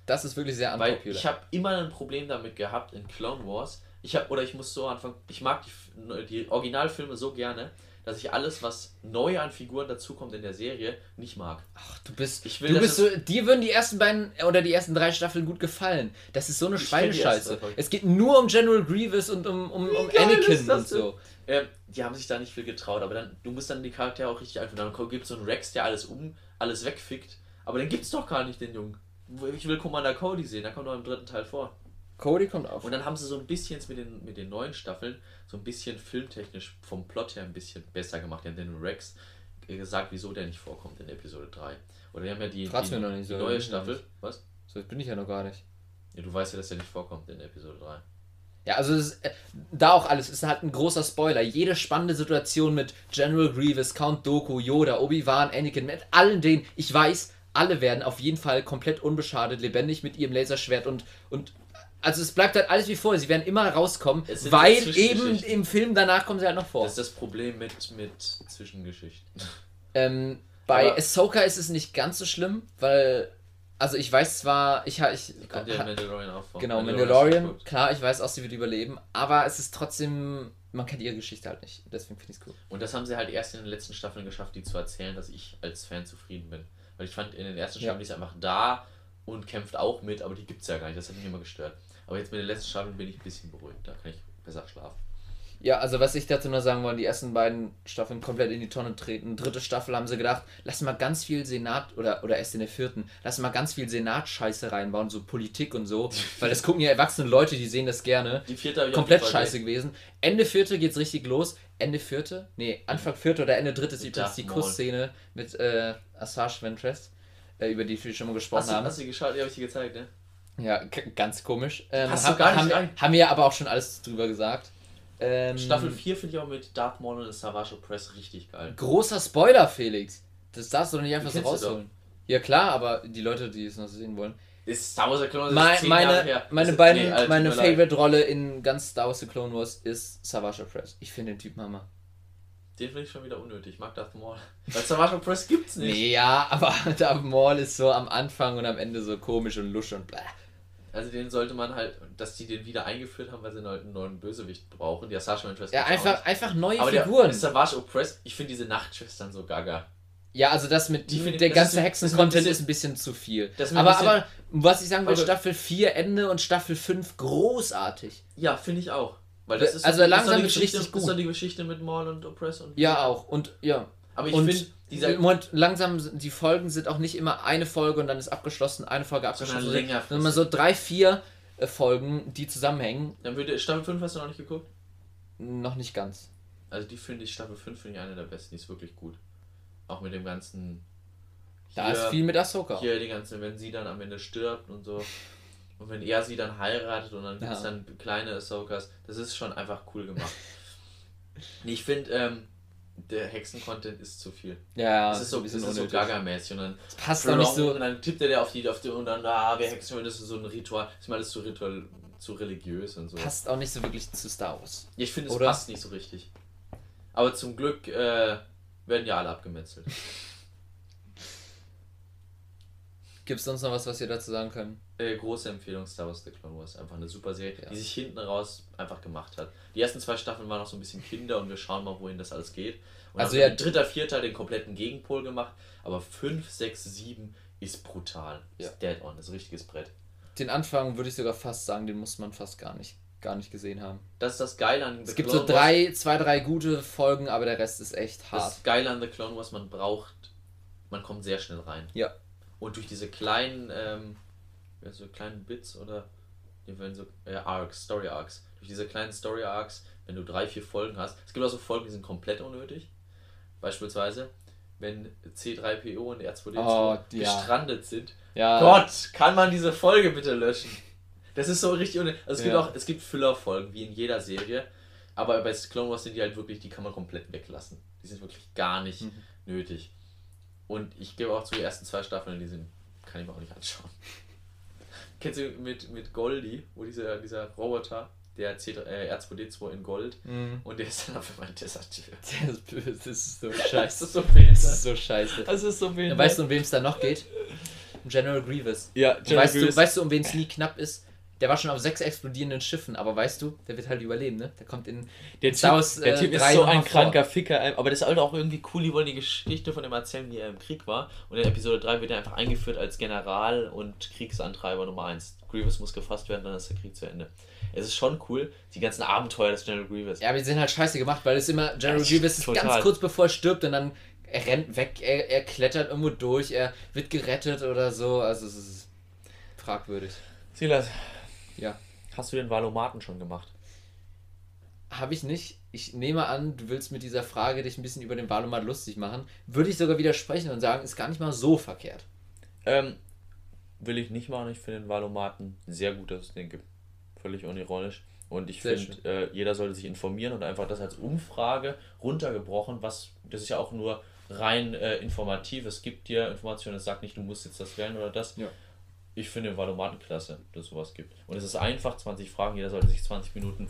Das ist wirklich sehr Weil unpopular. ich habe immer ein Problem damit gehabt in Clone Wars. Ich habe oder ich muss so anfangen, ich mag die, die Originalfilme so gerne, dass ich alles, was neu an Figuren dazukommt in der Serie, nicht mag. Ach, du bist. Ich will, du bist so, dir würden die ersten beiden oder die ersten drei Staffeln gut gefallen. Das ist so eine Schweinescheiße. Es geht nur um General Grievous und um, um, um Anakin und so. Ähm, die haben sich da nicht viel getraut, aber dann, du musst dann die Charaktere auch richtig einführen. Dann gibt es so einen Rex, der alles um, alles wegfickt. Aber dann gibt's doch gar nicht den Jungen. Ich will Commander Cody sehen, der kommt noch im dritten Teil vor. Cody kommt auf. Und dann haben sie so ein bisschen jetzt mit den, mit den neuen Staffeln so ein bisschen filmtechnisch vom Plot her ein bisschen besser gemacht. Die haben den Rex gesagt, wieso der nicht vorkommt in Episode 3. Oder die haben ja die, die, noch nicht die so. neue Staffel. nicht. Was? So bin ich ja noch gar nicht. Ja, du weißt ja, dass der nicht vorkommt in Episode 3. Ja, also ist, äh, da auch alles. Es ist halt ein großer Spoiler. Jede spannende Situation mit General Grievous, Count Doku, Yoda, Obi-Wan, Anakin, mit allen denen, ich weiß, alle werden auf jeden Fall komplett unbeschadet, lebendig mit ihrem Laserschwert und, und also es bleibt halt alles wie vorher. Sie werden immer rauskommen, weil so eben im Film danach kommen sie halt noch vor. Das ist das Problem mit, mit Zwischengeschichten. Ähm, bei Aber- Ahsoka ist es nicht ganz so schlimm, weil, also ich weiß zwar, ich, ha- ich Kommt ja Mandalorian auch vor. genau, Mandalorian, gut. klar, ich weiß auch, sie wird überleben, aber es ist trotzdem, man kennt ihre Geschichte halt nicht, deswegen finde ich es cool. Und das haben sie halt erst in den letzten Staffeln geschafft, die zu erzählen, dass ich als Fan zufrieden bin. Weil ich fand, in den ersten Ja. Staffeln die ist einfach da und kämpft auch mit, aber die gibt es ja gar nicht. Das hat mich immer gestört. Aber jetzt mit den letzten Staffeln bin ich ein bisschen beruhigt. Da kann ich besser schlafen. Ja, also was ich dazu nur sagen wollte, die ersten beiden Staffeln komplett in die Tonne treten. Dritte Staffel haben sie gedacht, lass mal ganz viel Senat, oder, oder erst in der vierten, lass mal ganz viel Senat-Scheiße reinbauen, so Politik und so, weil das gucken ja erwachsene Leute, die sehen das gerne. Die vierte habe ich komplett scheiße gewesen. Ende vierte geht's richtig los. Ende vierte? Nee, Anfang vierte oder Ende dritte ist übrigens die. Kussszene mit äh, Assage Ventress, äh, über die wir schon mal gesprochen Hast du, haben. hast du geschaut? Die habe ich dir gezeigt, ne? Ja, ganz komisch. Ähm, haben, so gar nicht haben, rein. haben wir aber auch schon alles drüber gesagt. Ähm, Staffel 4 finde ich auch mit Darth Maul und Savage Press richtig geil. Großer Spoiler, Felix. Das darfst du doch nicht einfach so du rausholen. Ja klar, aber die Leute, die es noch sehen wollen. Ist Star Wars The Clone Wars Mein, ist meine meine beiden, nee, Alter, meine. Favorite-Rolle in ganz Star Wars The Clone Wars ist Savage Press. Ich finde den Typen Hammer. Den finde ich schon wieder unnötig. Ich mag Darth Maul. Weil Savage Press gibt's nicht. Nee, ja, aber der Maul ist so am Anfang und am Ende so komisch und lusch und bläh. Also den sollte man halt, dass die den wieder eingeführt haben, weil sie einen neuen Bösewicht brauchen. Die Assassin Interest Ja, einfach, einfach neue Aber der, Figuren. der Savage Opress, ich finde diese Nachtschwestern so gaga. Ja, also das mit Die der ganze Hexen-Content ist ein bisschen zu viel. Aber, bisschen- aber was ich sagen will, Aber- Staffel 4 Ende und Staffel 5 großartig. Ja, finde ich auch. Weil das ist Also langsam ist richtig Das ist gut. die Geschichte mit Maul und Oppress und. Ja, auch. Und ja. Aber ich und finde, dieser. Moment, langsam, sind- die Folgen sind auch nicht immer eine Folge und dann ist abgeschlossen, eine Folge abgeschlossen. Sondern längerfristig. Sondern immer so drei, vier äh, Folgen, die zusammenhängen. Dann würde Staffel 5 hast du noch nicht geguckt? Noch nicht ganz. Also die finde ich, Staffel 5 finde ich eine der besten, die ist wirklich gut. Auch mit dem ganzen. Da hier- ist viel mit Ahsoka. Hier die ganze, wenn sie dann am Ende stirbt und so. Und wenn er sie dann heiratet und dann gibt es Ja. dann kleine Ahsokas, das ist schon einfach cool gemacht. Ich finde, ähm, der Hexen-Content ist zu viel. Ja, das ist so, bisschen ist so. Gaga-mäßig und dann Das passt doch nicht so. und dann tippt er der auf die, auf die und dann, ah, wir Hexen, das ist so ein Ritual. Das ist mal alles zu ritual, zu religiös und so. Passt auch nicht so wirklich zu Star Wars. Ich finde, es Oder? passt nicht so richtig. Aber zum Glück äh, werden ja alle abgemetzelt. Gibt es sonst noch was, was wir dazu sagen können? Äh, große Empfehlung, Star Wars The Clone Wars. Einfach eine super Serie, Ja. die sich hinten raus einfach gemacht hat. Die ersten zwei Staffeln waren noch so ein bisschen Kinder und wir schauen mal, wohin das alles geht. Und Also ja- dritter, vierter den kompletten Gegenpol gemacht. Aber 5, 6, 7 ist brutal. Ja. Ist dead on, ist ein richtiges Brett. Den Anfang würde ich sogar fast sagen, den muss man fast gar nicht, gar nicht gesehen haben. Das ist das Geile an Es The gibt Clone so drei, zwei, drei gute Folgen, aber der Rest ist echt hart. Das Geile an The Clone Wars, man braucht, man kommt sehr schnell rein. Ja. Und durch diese kleinen, ähm, ja, so kleinen Bits oder werden so äh, Arcs, Story Arcs. Durch diese kleinen Story Arcs, wenn du drei, vier Folgen hast, es gibt auch so Folgen, die sind komplett unnötig. Beispielsweise, wenn C3PO und R2D2 Oh, ja. gestrandet sind. Ja, Gott, kann man diese Folge bitte löschen? Das ist so richtig unnötig. Also es gibt Ja. auch, es gibt Füllerfolgen, wie in jeder Serie. Aber bei Clone Wars sind die halt wirklich, die kann man komplett weglassen. Die sind wirklich gar nicht Mhm. nötig. Und ich gebe auch zu, die ersten zwei Staffeln, die sind, kann ich mir auch nicht anschauen. Kennst du mit, mit Goldie, wo dieser, dieser Roboter, der C, äh, R2D2 in Gold, Mhm. und der ist dann auf einmal desertiert. Das ist böse, das ist so Das scheiße. ist so Das behindert. ist so scheiße. Das ist so Ja, weißt du, um wen es da noch geht? Um General Grievous. Ja, Und weißt, du, weißt du, um wen es nie knapp ist? Der war schon auf sechs explodierenden Schiffen, aber weißt du, der wird halt überleben, ne? Der kommt in Der Typ, der äh, typ ist so ein mal vor. kranker Ficker, aber das ist halt auch irgendwie cool, die wollen die Geschichte von dem erzählen, wie er im Krieg war. Und in Episode 3 wird er einfach eingeführt als General und Kriegsantreiber Nummer 1. Grievous muss gefasst werden, dann ist der Krieg zu Ende. Es ist schon cool, die ganzen Abenteuer des General Grievous. Ja, aber die sind halt scheiße gemacht, weil es immer General Ja, Grievous ist total. ganz kurz bevor er stirbt und dann er rennt weg, er, er klettert irgendwo durch, er wird gerettet oder so. Also es ist fragwürdig. Silas, Ja. hast du den Valomaten schon gemacht? Habe ich nicht. Ich nehme an, du willst mit dieser Frage dich ein bisschen über den Valomat lustig machen. Würde ich sogar widersprechen und sagen, ist gar nicht mal so verkehrt. Ähm, will ich nicht machen. Ich finde den Valomaten sehr gut, dass es den gibt. Völlig unironisch. Und ich finde, äh, jeder sollte sich informieren und einfach das als Umfrage runtergebrochen, was, das ist ja auch nur rein äh, informativ. Es gibt dir Informationen, es sagt nicht, du musst jetzt das wählen oder das. Ja. Ich finde Valomaten klasse, dass es sowas gibt. Und es ist einfach, 20 Fragen, jeder sollte sich 20 Minuten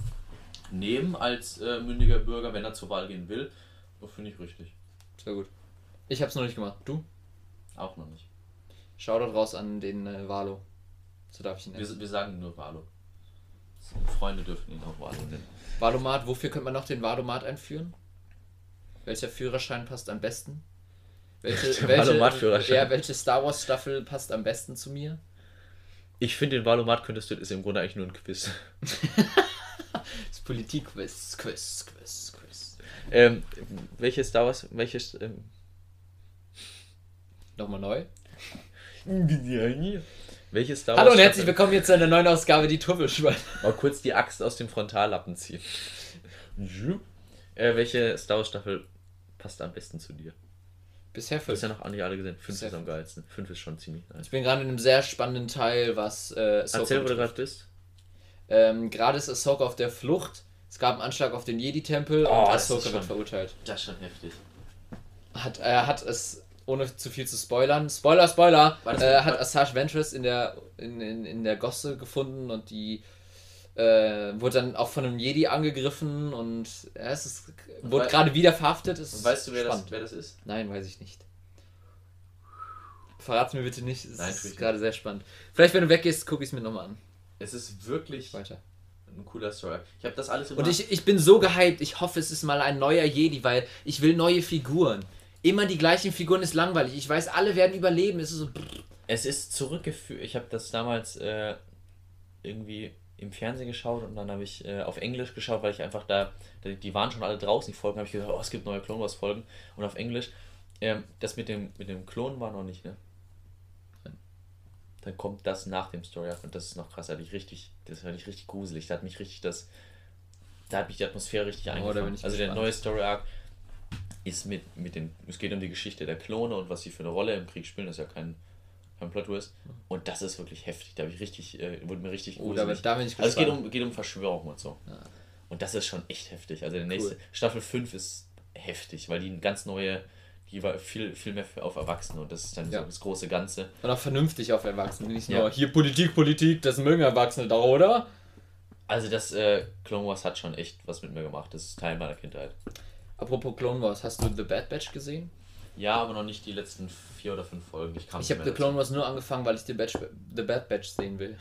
nehmen als äh, mündiger Bürger, wenn er zur Wahl gehen will. Das finde ich richtig. Sehr gut. Ich habe es noch nicht gemacht. Du? Auch noch nicht. Shoutout raus an den äh, Valo. So darf ich ihn nennen. Wir, wir sagen nur Valo. Freunde dürfen ihn auch Valo nennen. Valomat, wofür könnte man noch den Valomat einführen? Welcher Führerschein passt am besten? Welche, welche, ja, welche Star Wars Staffel passt am besten zu mir? Ich finde, den Valomat könntest du, ist im Grunde eigentlich nur ein Quiz. Das Politikquiz, Quiz, Quiz, Quiz. Ähm, welches Star Wars, welches, ähm, Nochmal neu. welches Star Hallo Wars und herzlich willkommen jetzt zu einer neuen Ausgabe, die Turtelschweine. Mal kurz die Axt aus dem Frontallappen ziehen. äh, welche Star Wars Staffel passt am besten zu dir? Bisher fünf. ja noch nicht alle gesehen. Fünf Bisher ist am geilsten. Fünf ist schon ziemlich nice. Ich bin gerade in einem sehr spannenden Teil, was äh, Ahsoka Erzähl, wo du gerade bist. Ähm, gerade ist Ahsoka auf der Flucht. Es gab einen Anschlag auf den Jedi-Tempel Oh, und Ahsoka schon- wird verurteilt. Das ist schon heftig. Hat, er hat es, ohne zu viel zu spoilern, Spoiler, Spoiler, äh, hat Asajj Ventress in der, in, in, in der Gosse gefunden und die äh, wurde dann auch von einem Jedi angegriffen und ja, es ist, wurde gerade wieder verhaftet. Es Und ist weißt du, wer das, wer das ist? Nein, weiß ich nicht. Verrat's mir bitte nicht, es Nein, ist gerade sehr spannend. Vielleicht, wenn du weggehst, gucke ich es mir nochmal an. Es ist wirklich Weiter. ein cooler Story. Ich habe das alles immer. Und ich, ich bin so gehypt. Ich hoffe, es ist mal ein neuer Jedi, weil ich will neue Figuren. Immer die gleichen Figuren ist langweilig. Ich weiß, alle werden überleben. Es ist so. Es ist zurückgeführt. Ich habe das damals äh, irgendwie im Fernsehen geschaut und dann habe ich äh, auf Englisch geschaut, weil ich einfach da, die- waren schon alle draußen, die Folgen, habe ich gesagt, oh, es gibt neue Clone Wars Folgen und auf Englisch. Ähm, das mit dem, mit dem Klon war noch nicht, ne? Dann kommt das nach dem Story Arc und das ist noch krass, da hatte ich richtig, das fand ich richtig gruselig, da hat mich richtig das, da hat mich die Atmosphäre richtig da eingefangen. ich also der neue Story Arc ist mit, mit den, es geht um die Geschichte der Klone und was sie für eine Rolle im Krieg spielen, das ist ja kein, kein Plot Twist. Und das ist wirklich heftig, da habe ich richtig, äh, wurde mir richtig Oh, da, bin- da bin ich gespannt. also es geht um, geht um Verschwörung und so. Und das ist schon echt heftig. Also der nächste, Staffel 5 ist heftig, weil die eine ganz neue, die war viel, viel mehr auf Erwachsene und das ist dann Ja. so das große Ganze. Und auch vernünftig auf Erwachsene. Nicht nur Ja. hier Politik, Politik, das mögen Erwachsene doch, oder? Also das äh, Clone Wars hat schon echt was mit mir gemacht. Das ist Teil meiner Kindheit. Apropos Clone Wars, hast du The Bad Batch gesehen? Ja, aber noch nicht die letzten vier oder fünf Folgen. Ich, Ich habe The Clone Wars nur angefangen, weil ich The, Batch, The Bad Batch sehen will.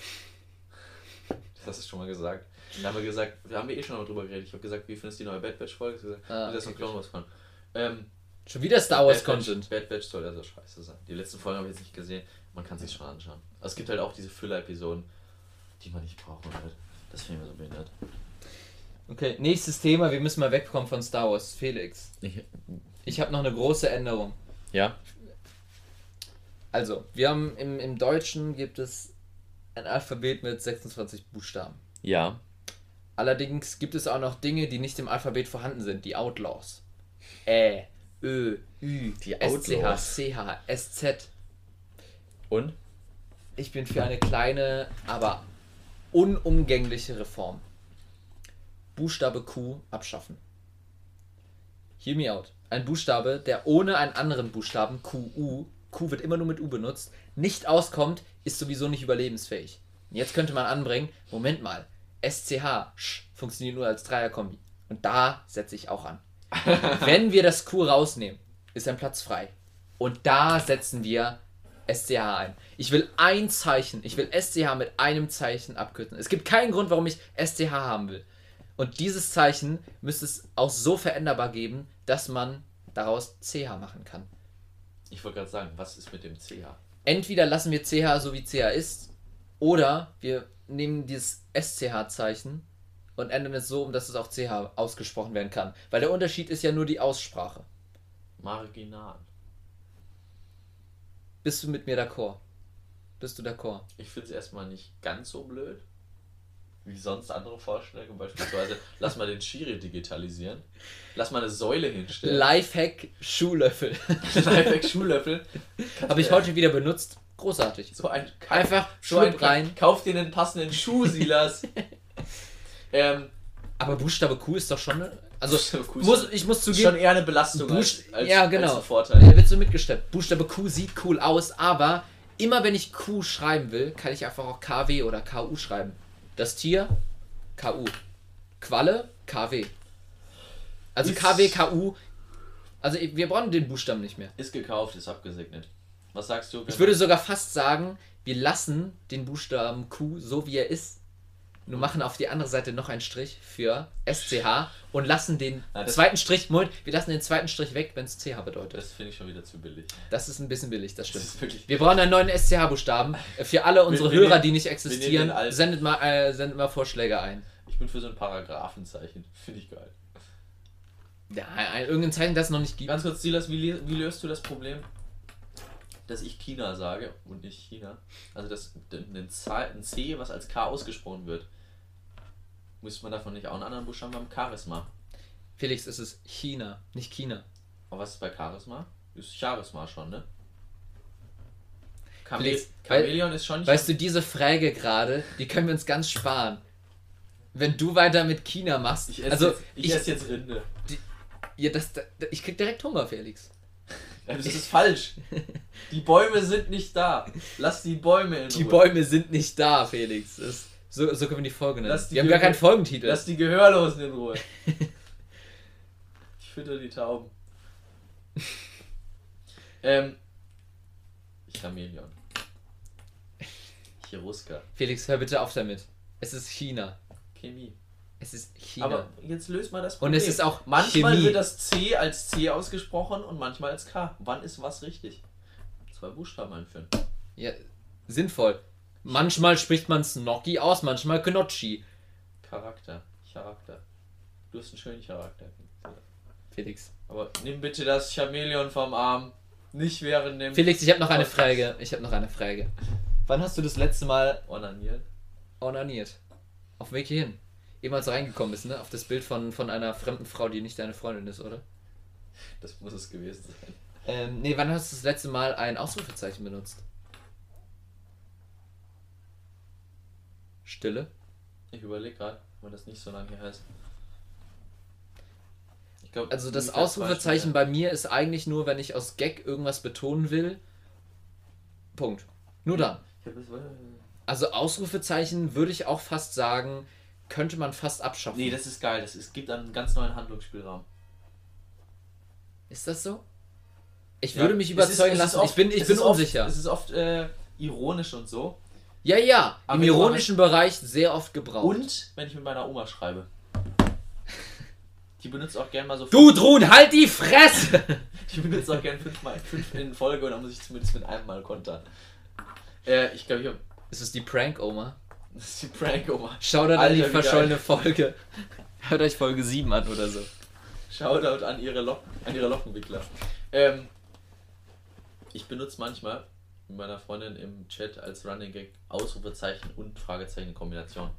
Das hast du schon mal gesagt. Da haben wir gesagt, wir haben wir eh schon mal drüber geredet. Ich habe gesagt, wie findest du die neue Bad Batch Folge? Ich habe gesagt, Ah, das ist ein okay, Clone Wars Fan. Ähm, Schon wieder Star Wars Bad Batch- Content. Bad Batch soll also scheiße sein. Die letzten Folgen habe ich jetzt nicht gesehen. Man kann sich schon anschauen. Es gibt halt auch diese Füller-Episoden, die man nicht brauchen wird. Das finde ich mir so behindert. Okay, nächstes Thema. Wir müssen mal wegkommen von Star Wars. Felix, Ich, ich habe noch eine große Änderung. ja? Also, wir haben im, im Deutschen gibt es ein Alphabet mit 26 Buchstaben. Ja. Allerdings gibt es auch noch Dinge, die nicht im Alphabet vorhanden sind, die Outlaws. Ä, Ö, Ü, Die SCH. CH, SZ. Und? Ich bin für eine kleine, aber unumgängliche Reform. Buchstabe Q abschaffen. Hear me out. Ein Buchstabe, der ohne einen anderen Buchstaben, QU, Q wird immer nur mit U benutzt, nicht auskommt, ist sowieso nicht überlebensfähig. Und Jetzt könnte man anbringen, Moment mal, SCH sch, funktioniert nur als Dreierkombi. Und da setze ich auch an. Wenn wir das Q rausnehmen, ist ein Platz frei. Und da setzen wir SCH ein. Ich will ein Zeichen, ich will SCH mit einem Zeichen abkürzen. Es gibt keinen Grund, warum ich SCH haben will. Und dieses Zeichen müsste es auch so veränderbar geben, dass man daraus CH machen kann. Ich wollte gerade sagen, was ist mit dem CH? Entweder lassen wir CH so wie CH ist, oder wir nehmen dieses SCH-Zeichen und ändern es so, um dass es auch CH ausgesprochen werden kann. Weil der Unterschied ist ja nur die Aussprache. Marginal. Bist du mit mir d'accord? Bist du d'accord? Ich finde es erstmal nicht ganz so blöd. Wie sonst andere Vorschläge. Beispielsweise, lass mal den Schiri digitalisieren. Lass mal eine Säule hinstellen. Lifehack Schuhlöffel. Lifehack Schuhlöffel. Habe ich heute wieder benutzt. Großartig. So ein Einfach so ein rein. Kauf dir einen passenden Schuh, Silas. ähm, Aber Buchstabe Q ist doch schon. eine- Also, muss, schon- ich muss schon zugeben. eher eine Belastung als, Buch- als, ja, als genau. ein Vorteil. Er wird so mitgesteppt. Buchstabe Q sieht cool aus, aber immer wenn ich Q schreiben will, kann ich einfach auch KW oder KU schreiben. Das Tier, KU. Qualle, KW. Also Ist- KW, KU. Also wir brauchen den Buchstaben nicht mehr. Ist gekauft, ist abgesegnet. Was sagst du? Ich würde sogar fast sagen, wir lassen den Buchstaben Q so wie er ist. Nur machen auf die andere Seite noch einen Strich für SCH und lassen den das- zweiten Strich, Moment, wir lassen den zweiten Strich weg, wenn es CH bedeutet. Das finde ich schon wieder zu billig. Das ist ein bisschen billig, das stimmt. Das. Wir brauchen einen neuen SCH-Buchstaben. Für alle unsere wir Hörer, nehmen- die nicht existieren, sendet mal, äh, sendet mal Vorschläge ein. Ich bin für so ein Paragraphenzeichen. Finde ich geil. Ja, ein, irgendein Zeichen, das es noch nicht gibt. Ganz kurz, Silas, wie, wie löst du das Problem, dass ich China sage und nicht China? Also das ein, Zahl- ein C, was als K ausgesprochen wird. Müsste man davon nicht auch einen anderen Buchstaben haben? Charisma. Felix, es ist China, nicht China. Aber was ist bei Charisma? Das ist Charisma schon, ne? Chame Felix, Chamäleon ist schon. Weißt du, diese Frage gerade, die können wir uns ganz sparen. Wenn du weiter mit China machst. ich esse also, jetzt, ich, esse jetzt Rinde. ja, das, da- ich krieg direkt Hunger, Felix. Das ist falsch. Die Bäume sind nicht da. Lass die Bäume in Die Ruhe. Bäume sind nicht da, Felix. Das, so, so können wir die Folge nennen. Die Wir haben gar keinen Folgentitel. Lass die Gehörlosen in Ruhe. Ich fütter die Tauben. ähm. Chamäleon. Cheruska. Felix, hör bitte auf damit. Es ist China. Chemie. Es ist China. Aber jetzt löst mal das Und Problem. es ist auch Manchmal Chemie. wird das C als C ausgesprochen und manchmal als K. Wann ist was richtig? Zwei Buchstaben einführen. ja, sinnvoll. Manchmal spricht man Snocky aus, manchmal Gnocchi. Charakter. Charakter. Du hast einen schönen Charakter. Felix. Aber nimm bitte das Chamäleon vom Arm. Nicht während dem Felix, ich habe noch eine Frage. Ich habe noch eine Frage. Wann hast du das letzte Mal Onanieren. onaniert? Auf dem Weg hierhin. Eben als du reingekommen bist, ne? Auf das Bild von, von einer fremden Frau, die nicht deine Freundin ist, oder? Das muss es gewesen sein. Ähm, nee, wann hast du das letzte Mal ein Ausrufezeichen benutzt? Stille? Ich überlege gerade, weil das nicht so lange her heißt. Glaub, Also das Ausrufezeichen bei mir ist eigentlich nur, wenn ich aus Gag irgendwas betonen will. Punkt. Nur dann. Das, Also Ausrufezeichen würde ich auch fast sagen, könnte man fast abschaffen. nee, das ist geil. Das ist, gibt einen ganz neuen Handlungsspielraum. ist das so? Ich Ja, würde mich überzeugen ist- lassen. oft- ich bin, ich bin ist oft- unsicher. Es ist oft äh, ironisch und so. Ja, ja. Aber Im du ironischen Bereich sehr oft gebraucht. Und wenn ich mit meiner Oma schreibe. Die benutzt auch gerne mal so. Gudrun, halt die Fresse! Die benutzt auch gerne fünfmal fünf in Folge und dann muss ich zumindest mit einem Mal kontern. Äh, ich glaube, ich hab, ist die Prank-Oma. das ist die Prank-Oma. Schaut an die verschollene geil. Folge. Hört euch Folge 7 an oder so. Shoutout an ihre, Lock an ihre Lockenwickler. Ähm, ich benutze manchmal mit meiner Freundin im Chat als Running Gag Ausrufezeichen und Fragezeichen in Kombination.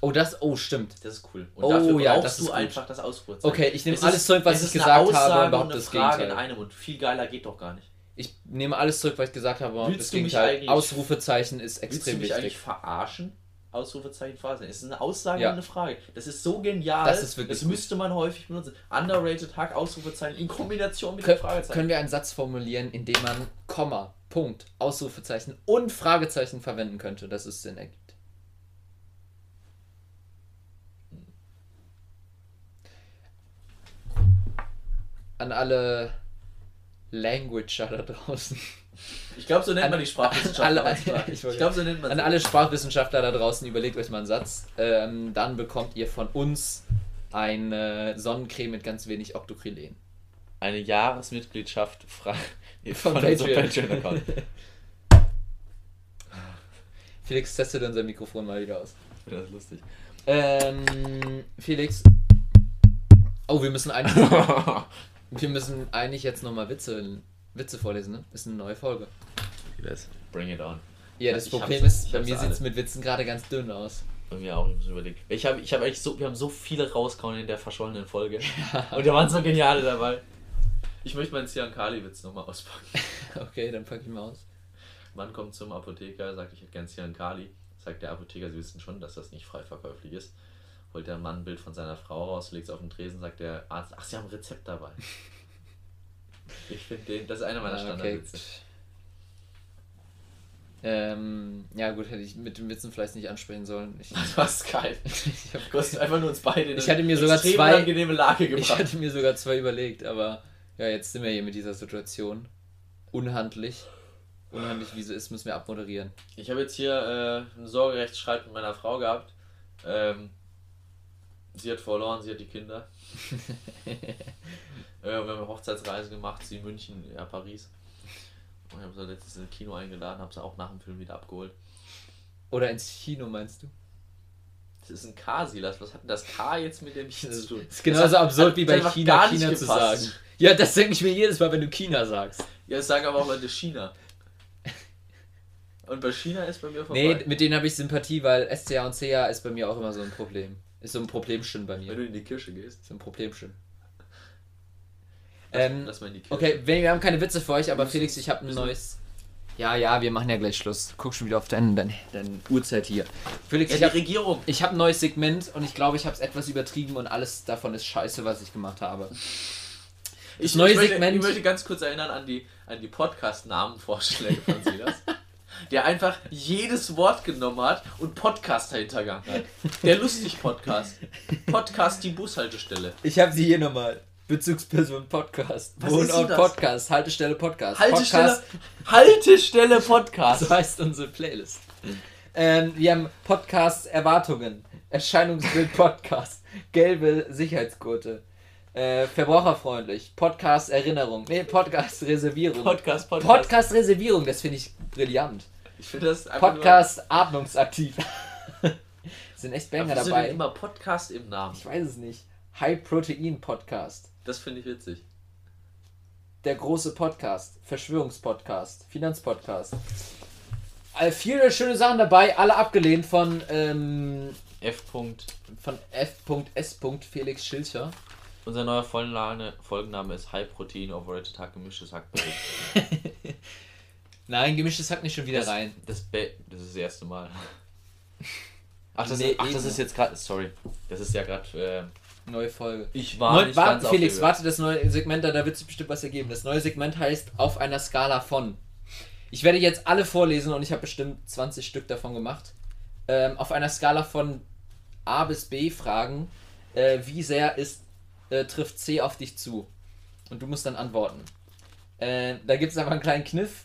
Oh, das, oh, stimmt. Das ist cool. Und Oh, dafür ja, brauchst das ist du einfach das Ausrufezeichen. Okay, ich nehme Es alles ist- zurück, was ich gesagt habe, eine das Frage Gegenteil. in einem und viel geiler geht doch gar nicht. Ich nehme alles zurück, was ich gesagt habe, und Willst das Gegenteil. eigentlich- Ausrufezeichen ist Willst du extrem mich eigentlich wichtig. verarschen? Ausrufezeichen, Fragezeichen. Es ist eine Aussage Ja. und eine Frage. Das ist so genial. Das ist wirklich Das müsste man häufig benutzen. Underrated Hack, Ausrufezeichen in Kombination mit Kön Fragezeichen. können wir einen Satz formulieren, in dem man Komma, Punkt, Ausrufezeichen und Fragezeichen verwenden könnte, dass es Sinn ergibt? An alle Languager da draußen. Ich glaube, so nennt An- man die Sprachwissenschaft. alle- ich ich glaube, so nennt man An alle Sprachwissenschaftler da draußen, überlegt euch mal einen Satz. Ähm, dann bekommt ihr von uns eine Sonnencreme mit ganz wenig Octocrylen. Eine Jahresmitgliedschaft frei Von unserem Patreon. Patreon-Account. Felix testet unser Mikrofon mal wieder aus. Das ist lustig. Ähm, Felix. Oh, wir müssen eigentlich, wir müssen eigentlich jetzt nochmal Witze, Witze vorlesen, ne? Ist eine neue Folge. Bring it on. Ja, das Ich Problem ist, bei mir sieht es mit Witzen gerade ganz dünn aus. Bei mir auch, ich muss überlegen. Ich habe ich hab eigentlich so, wir haben so viele rausgehauen in der verschollenen Folge. Und da waren so geniale dabei. Ich möchte meinen Sian Kali-Witz nochmal auspacken. Okay, dann pack ich mal aus. Mann kommt zum Apotheker, sagt, ich hätte gern Sian Kali. Sagt der Apotheker, Sie wissen schon, dass das nicht frei verkäuflich ist. Holt der Mann ein Bild von seiner Frau raus, legt es auf den Tresen, sagt der Arzt, ach, Sie haben ein Rezept dabei. Ich finde den, das ist einer meiner Ah, Standardwitze. Ähm, ja gut, hätte ich mit den Witzen vielleicht nicht ansprechen sollen. Ich, geil. ich, hab, Du hast einfach nur uns beide in Ich hatte mir sogar zwei- unangenehme Lage ich gebracht. hatte mir sogar zwei überlegt, aber ja, jetzt sind wir hier mit dieser Situation. Unhandlich. Unhandlich, wie sie ist, müssen wir abmoderieren. Ich habe jetzt hier äh, einen Sorgerechtsstreit mit meiner Frau gehabt. Ähm, sie hat verloren, sie hat die Kinder. äh, wir haben eine Hochzeitsreise gemacht, sie München, ja Paris. Und ich habe sie letztens ins Kino eingeladen, habe sie auch nach dem Film wieder abgeholt. Oder ins Kino, meinst du? Das ist ein K-Silas, was hat denn das K jetzt mit dem Ch zu tun? Das ist genauso hat- absurd hat wie bei China, China zu sagen. Ja, das denke ich mir jedes Mal, wenn du China sagst. Ja, das sagen aber auch Leute China. Und bei China ist bei mir vorbei. Nee, mit denen habe ich Sympathie, weil SCA und CA ist bei mir auch immer so ein Problem. Ist so ein Problemchen bei Wenn mir. du in die Kirche gehst. So ein Problemchen. Ähm, Lass mal in die Kirche. okay, wir, haben keine Witze für euch, aber Felix, ich habe ein neues. Ja, ja, wir machen ja gleich Schluss. Guck schon wieder auf deine, deine, deine Uhrzeit hier. Felix, Ja, ich die habe Regierung. ich hab ein neues Segment und ich glaube, ich habe es etwas übertrieben und alles davon ist scheiße, was ich gemacht habe. Ich, neue ich, möchte, Segment- ich möchte ganz kurz erinnern an die, an die Podcast-Namenvorschläge von Silas. der einfach jedes Wort genommen hat und Podcast dahinter gegangen hat. Der Lustig-Podcast. Podcast die Bushaltestelle. Ich habe sie hier nochmal. Bezugsperson Podcast. Was Wohnort das? Podcast. Haltestelle Podcast. Haltestelle, Podcast. Haltestelle Podcast. So heißt unsere Playlist. Ähm, wir haben Podcast Erwartungen. Erscheinungsbild Podcast. Gelbe Sicherheitsgurte. Äh, verbraucherfreundlich. Podcast Erinnerung. Nee, Podcast Reservierung. Podcast, Podcast. Podcast Reservierung, das finde ich brillant. Ich finde das Podcast atmungsaktiv. sind echt Nur, Banger dabei. immer Podcast im Namen? Ich weiß es nicht. High Protein Podcast. Das finde ich witzig. Der große Podcast. Verschwörungspodcast. Finanzpodcast. Äh, viele schöne Sachen dabei, alle abgelehnt von, ähm, F. von F.S. Felix Schilcher. Unser neuer Folgenname, Folgenname ist High Protein Overrated Hack gemischtes Hackbrot. Nein, gemischtes Hack nicht schon wieder das, rein. Das, Be das ist das erste Mal. Ach, das, Nee, ist, ach, das ist jetzt gerade. Sorry. Das ist ja gerade. Äh, Neue Folge. ich war Neu, nicht warte, ganz Felix, warte, das neue Segment, da, da wird es bestimmt was ergeben. Das neue Segment heißt auf einer Skala von. Ich werde jetzt alle vorlesen und ich habe bestimmt 20 Stück davon gemacht. Ähm, auf einer Skala von A bis B fragen, äh, wie sehr ist, äh, trifft C auf dich zu? Und du musst dann antworten. Äh, da gibt es aber einen kleinen Kniff.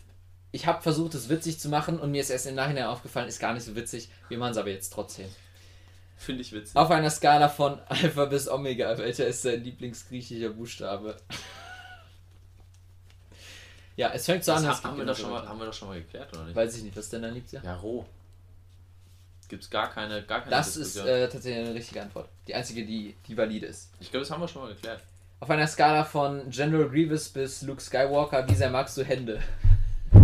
Ich habe versucht, es witzig zu machen und mir ist erst im Nachhinein aufgefallen, ist gar nicht so witzig. Wir machen es aber jetzt trotzdem. Finde ich witzig. Auf einer Skala von Alpha bis Omega, welcher ist dein Lieblingsgriechischer Buchstabe? ja, es fängt so das an. ha- es gibt haben, wir so schon mal, haben wir doch schon mal geklärt, oder nicht? Weiß ich nicht, was ist denn dein Liebster? ja, roh. Gibt's gar keine, gar keine das ist äh, tatsächlich eine richtige Antwort. Die einzige, die, die valide ist. ich glaube, das haben wir schon mal geklärt. Auf einer Skala von General Grievous bis Luke Skywalker, wie sehr magst du Hände?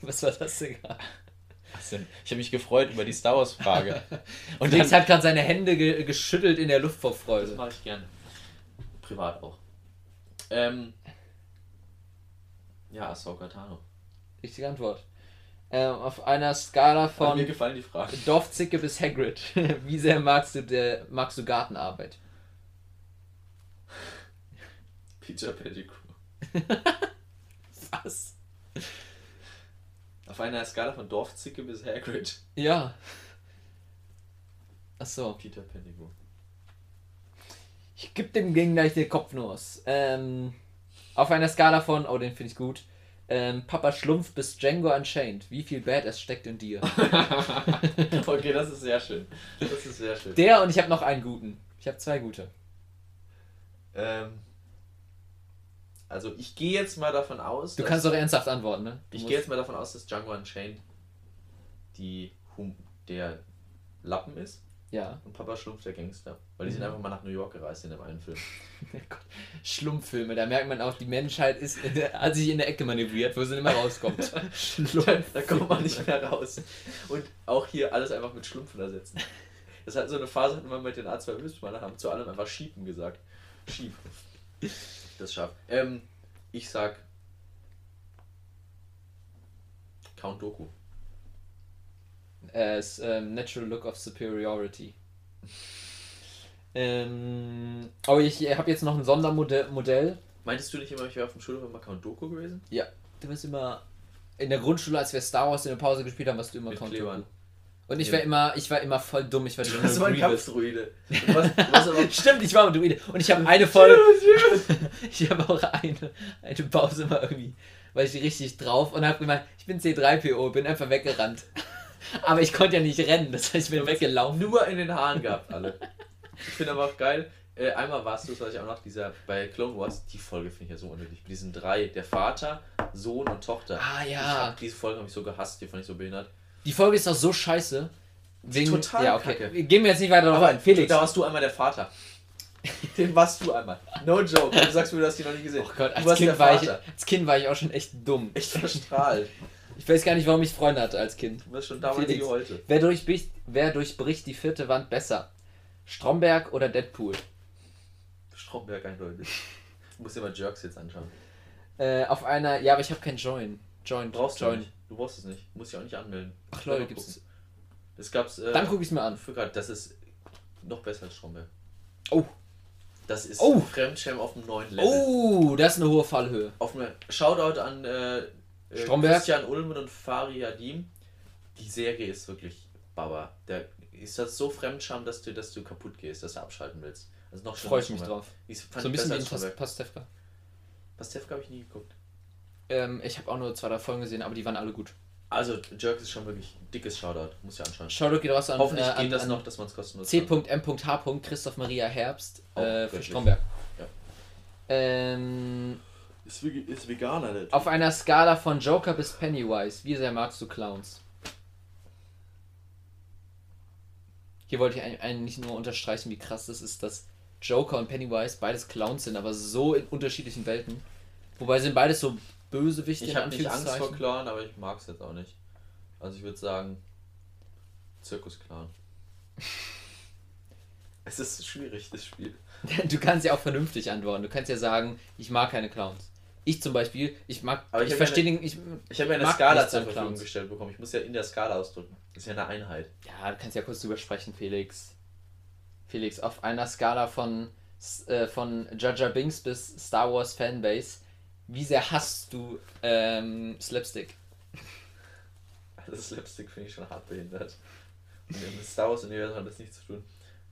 was war das denn gerade? Denn? Ich habe mich gefreut über die Star Wars Frage. Und Felix hat gerade seine Hände ge geschüttelt in der Luft vor das Freude. mache ich gerne. Privat auch. Ähm, ja, Ahsoka Tano. Richtige Antwort. Ähm, auf einer Skala Von von mir gefallen die Fragen. Dorfzicke bis Hagrid. Wie sehr magst du der magst du Gartenarbeit? Peter Pettigrew. Was? Auf einer Skala von Dorfzicke bis Hagrid. Ja. Ach so. Peter Pettigrew. Ich geb dem Gang gleich den Kopfnuss. Ähm, auf einer Skala von, oh, den finde ich gut. Ähm, Papa Schlumpf bis Django Unchained. Wie viel Badass steckt in dir? okay, das ist sehr schön. Das ist sehr schön. Der und ich habe noch einen guten. Ich habe zwei gute. Ähm, also ich gehe jetzt mal davon aus, Du kannst doch ernsthaft antworten, ne? Du ich gehe jetzt mal davon aus, dass Django Unchained die hum der Lappen ist Ja. und Papa Schlumpf der Gangster. Weil die sind Mhm. einfach mal nach New York gereist in dem einen Film. Schlumpffilme, da merkt man auch, die Menschheit ist in der, hat sich in der Ecke manövriert, wo sie nicht mehr rauskommt. da, da kommt man nicht mehr raus. Und auch hier alles einfach mit Schlumpfen ersetzen. Das ist halt so eine Phase, hatten wir mit den A2-Wissmann, haben zu allem einfach Schiepen gesagt. Schieb. Das schafft. Ähm, ich sag Count Doku. As ähm, Natural Look of Superiority. Ähm, oh, ich habe jetzt noch ein Sondermodell. Modell. Meintest du nicht immer, ich wäre auf dem Schulhof immer Count Doku gewesen? Du bist immer in der Grundschule, als wir Star Wars in der Pause gespielt haben, warst du immer Mit Count Klebern. Dooku. Und ich Ja. war immer, ich war immer voll dumm. Ich war Du warst immer ein. Kampfdruide. Stimmt, ich war ein Druide. Und ich habe eine Folge. ich habe auch eine, eine Pause immer irgendwie, weil ich richtig drauf und habe gemeint, ich bin C3PO, bin einfach weggerannt. Aber ich konnte ja nicht rennen, das heißt, ich bin weggelaufen. nur in den Haaren gehabt, alle. Ich finde aber auch geil, äh, einmal warst du, das weiß ich auch noch, dieser, bei Clone Wars, die Folge finde ich ja so unnötig. Mit diesen drei, der Vater, Sohn und Tochter. Ah Ich ja. hab, diese Folge habe ich so gehasst, die fand ich so behindert. Die Folge ist doch so scheiße. Wegen, Total ja, okay. kacke. Gehen wir jetzt nicht weiter darauf ein. Felix. Da warst du einmal der Vater. Den warst du einmal. No joke. Du sagst mir, du hast die noch nicht gesehen. Oh Gott, du als warst kind, war ich, als kind war ich auch schon echt dumm. Echt verstrahlt. Ich weiß gar nicht, warum ich Freunde hatte als Kind. Du bist schon damals Felix. wie heute. Wer durchbricht, wer durchbricht die vierte Wand besser? Stromberg oder Deadpool? Stromberg eindeutig. Du musst dir mal Jerks jetzt anschauen. Äh, auf einer, ja, aber ich habe kein Join. Join, Brauchst du Join. nicht. Du brauchst es nicht. Musst dich auch nicht anmelden. Ach Leute, gibt's. Das gab's. Äh, Dann gucke ich es mir an. für grad, das ist noch besser als Stromberg. Oh. Das ist Oh. Fremdschämen auf einem neuen Level. Oh, das ist eine hohe Fallhöhe. Auf einem Shoutout an äh, äh, Stromberg. Christian Ulmen und Fari Hadim. Die Serie ist wirklich Baba. Der ist das so Fremdscham, dass du, dass du kaputt gehst, dass du abschalten willst. Also noch Freue ich mich drauf. So ein bisschen wie. Pastewka. Pastewka habe ich nie geguckt. Ähm, ich habe auch nur zwei, drei Folgen gesehen, aber die waren alle gut. Also, Jerks ist schon wirklich ein dickes Shoutout. Muss ich anschauen. Shoutout geht raus an, Hoffentlich äh, an, geht das an noch, dass man es kostenlos. C.M.H. Christoph Maria Herbst Oh, äh, für? Stromberg. Ja. Ähm, Ist, ist Veganer, der auf einer Skala von Joker bis Pennywise, wie sehr magst du Clowns? Hier wollte ich eigentlich- eigentlich nur unterstreichen, wie krass das ist, dass Joker und Pennywise beides Clowns sind, aber so in unterschiedlichen Welten. Wobei sind beides so Bösewichte Ich habe nicht Angst vor. Clown, aber ich mag es jetzt auch nicht. Also ich würde sagen, Zirkus-Clown. es ist schwierig, das Spiel. Du kannst ja auch vernünftig antworten. Du kannst ja sagen, ich mag keine Clowns. Ich zum Beispiel, ich mag, Aber ich ich, hab ja verstehe den, ich, Ich habe ja eine Skala zur Verfügung Clowns. gestellt bekommen. Ich muss ja in der Skala ausdrücken. Das ist ja eine Einheit. ja, du kannst ja kurz drüber sprechen, Felix. Felix, auf einer Skala von, äh, von Jaja Binks bis Star Wars Fanbase, wie sehr hasst du ähm, Slapstick? Das Slapstick finde ich schon hart behindert. Und im Star Wars-Universum hat das nichts zu tun.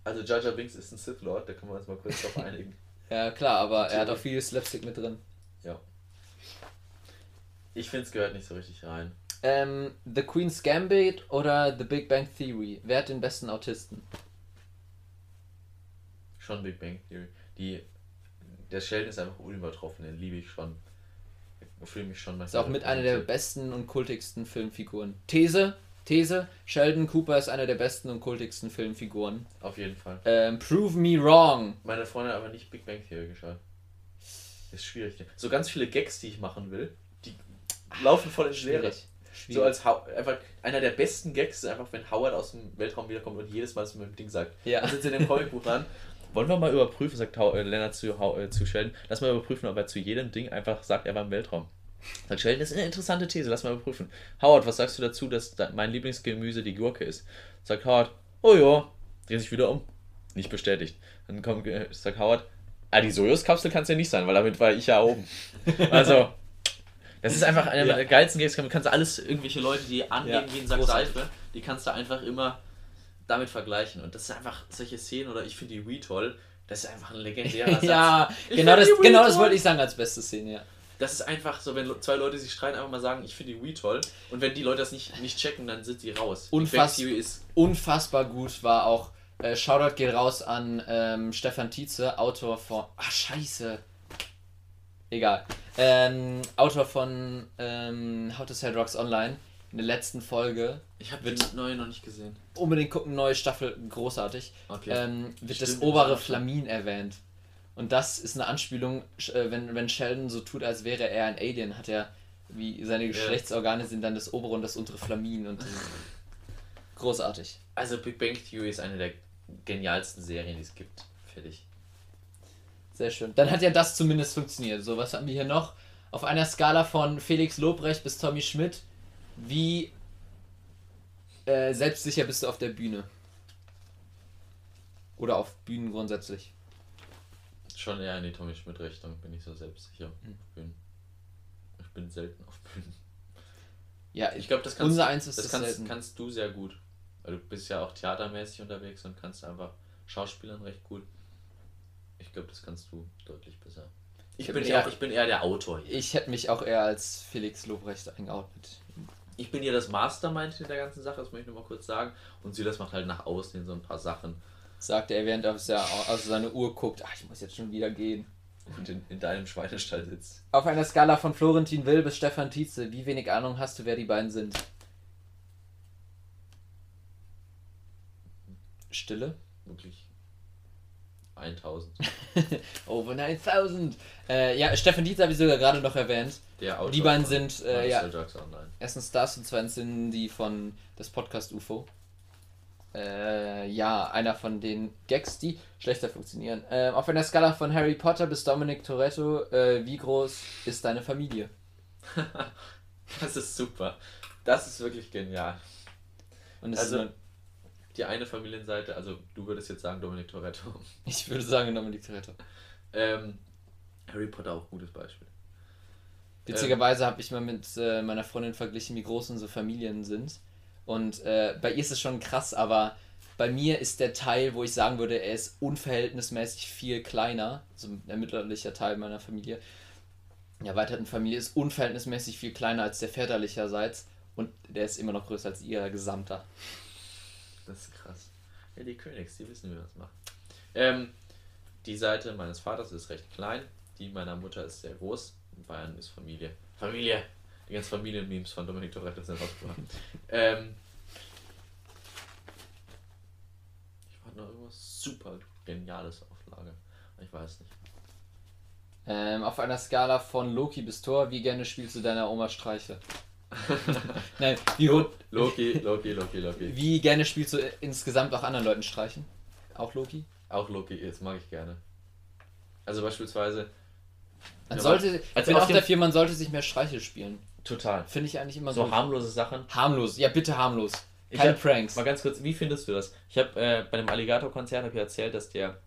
Also Jar Jar Binks ist ein Sith Lord, da können wir uns mal kurz drauf einigen. Ja, klar, aber er hat auch viel Slapstick mit drin. Ja. Ich finde, es gehört nicht so richtig rein. Ähm, The Queen's Gambit oder The Big Bang Theory? Wer hat den besten Autisten? Schon Big Bang Theory. Die, der Sheldon ist einfach unübertroffen, den liebe ich schon. Ich fühle mich schon Ist auch mit einer der besten und kultigsten Filmfiguren. These, These, Sheldon Cooper ist einer der besten und kultigsten Filmfiguren. Auf jeden Fall. Ähm, prove me wrong. Meine Freundin hat aber nicht Big Bang Theory geschaut. Ist schwierig. So ganz viele Gags, die ich machen will, die laufen voll ins Leere. Schwierig. So als Hau einfach einer der besten Gags ist einfach, wenn Howard aus dem Weltraum wiederkommt und jedes Mal so mit dem Ding sagt. Ja. Das sitzt in dem Comicbuch dran. Wollen wir mal überprüfen, sagt Hau- äh, Lennart zu, Hau- äh, zu Sheldon, lass mal überprüfen, ob er zu jedem Ding einfach sagt, er war im Weltraum. Sagt Sheldon, das ist eine interessante These, lass mal überprüfen. Howard, was sagst du dazu, dass da mein Lieblingsgemüse die Gurke ist? Sagt Howard, oh ja, dreht sich wieder um. Nicht bestätigt. Dann kommt, äh, sagt Howard, ah, die Sojus-Kapsel kann es ja nicht sein, weil damit war ich ja oben. Also, das ist einfach einer Ja. der geilsten Gags. Du kannst alles, irgendwelche Leute, die angehen Ja, wie ein Sack. Seife, die kannst du einfach immer damit vergleichen. Und das ist einfach solche Szenen, oder ich finde die Wii toll, das ist einfach ein legendärer Satz. ja, Ich genau find das, die genau das wollte ich sagen als beste Szene, ja. Das ist einfach so, wenn zwei Leute sich streiten, einfach mal sagen, ich finde die Wii toll. Und wenn die Leute das nicht, nicht checken, dann sind sie raus. Unfass- Unfassbar gut war auch, äh, Shoutout geht raus an ähm, Stefan Tietze, Autor von, ach scheiße, egal, ähm, Autor von ähm, How to Sell Drugs Online, in der letzten Folge, Ich habe die neue noch nicht gesehen. unbedingt gucken, neue Staffel, großartig, Okay. ähm, wird das Stimmt, obere das schon. Flamin erwähnt. Und das ist eine Anspielung, äh, wenn, wenn Sheldon so tut, als wäre er ein Alien, hat er, wie seine Geschlechtsorgane sind dann das obere und das untere Flamin und großartig. Also Big Bang Theory ist eine der genialsten Serien, die es gibt. Fertig. Sehr schön. Dann hat ja das zumindest funktioniert. So, was haben wir hier noch? Auf einer Skala von Felix Lobrecht bis Tommy Schmidt, wie äh, selbstsicher bist du auf der Bühne? Oder auf Bühnen grundsätzlich? Schon eher in die Tommy Schmidt Richtung, bin ich so selbstsicher. Hm. Bin. Ich bin selten auf Bühnen. Ja, Ich glaube, das kannst, unser eins ist das das, kannst, kannst du sehr gut. Weil du bist ja auch theatermäßig unterwegs und kannst einfach Schauspielern recht gut. Ich glaube, das kannst du deutlich besser. Ich, Ich bin, eher, ich bin eher der Autor hier. Ich hätte mich auch eher als Felix Lobrecht eingeordnet. Ich bin hier das Mastermind in der ganzen Sache, das möchte ich nur mal kurz sagen. Und Silas macht halt nach außen hin so ein paar Sachen. Sagte er, während er auf seine Uhr guckt, ach, ich muss jetzt schon wieder gehen. Und in, in deinem Schweinestall sitzt. Auf einer Skala von Florentin Will bis Stefan Tietze, wie wenig Ahnung hast du, wer die beiden sind? Stille? Wirklich 1000. Over 9000. Äh, ja, Stefan Tietze habe ich sogar gerade noch erwähnt. Der Autor Die beiden sind, äh, ja. Erstens das und zweitens sind die von das Podcast UFO. Äh, ja, einer von den Gags, die schlechter funktionieren. Äh, auf einer Skala von Harry Potter bis Dominic Toretto, äh, wie groß ist deine Familie? das ist super. Das ist wirklich genial. Und also, die eine Familienseite, also du würdest jetzt sagen Dominic Toretto. Ich würde sagen Dominic Toretto. Ähm, Harry Potter auch gutes Beispiel. Witzigerweise ähm, habe ich mal mit äh, meiner Freundin verglichen, wie groß unsere Familien sind. Und äh, bei ihr ist es schon krass, aber bei mir ist der Teil, wo ich sagen würde, er ist unverhältnismäßig viel kleiner, also der mütterliche Teil meiner Familie, der erweiterten Familie ist unverhältnismäßig viel kleiner als der väterlicherseits und der ist immer noch größer als ihr gesamter. Das ist krass. Ja, die Königs, die wissen, wie man das macht. Ähm, die Seite meines Vaters ist recht klein, die meiner Mutter ist sehr groß. Bayern ist Familie. Familie! Die ganzen Familienmemes von Dominik Toretto sind rausgebracht. ähm, ich war noch irgendwas super Geniales auf Lager. Ich weiß nicht. Ähm, auf einer Skala von Loki bis Thor, wie gerne spielst du deiner Oma Streiche? Nein, wie Loki, Loki, Loki, Loki. Wie gerne spielst du insgesamt auch anderen Leuten Streichen? Auch Loki? Auch Loki, das mag ich gerne. Also beispielsweise. Man sollte, ich bin auch dafür, man sollte sich mehr Streiche spielen. Total. Finde ich eigentlich immer so. So harmlose Sachen. Harmlos, ja bitte harmlos. Keine hab, Pranks. Mal ganz kurz, wie findest du das? Ich habe äh, bei dem Alligator-Konzert ich erzählt, dass der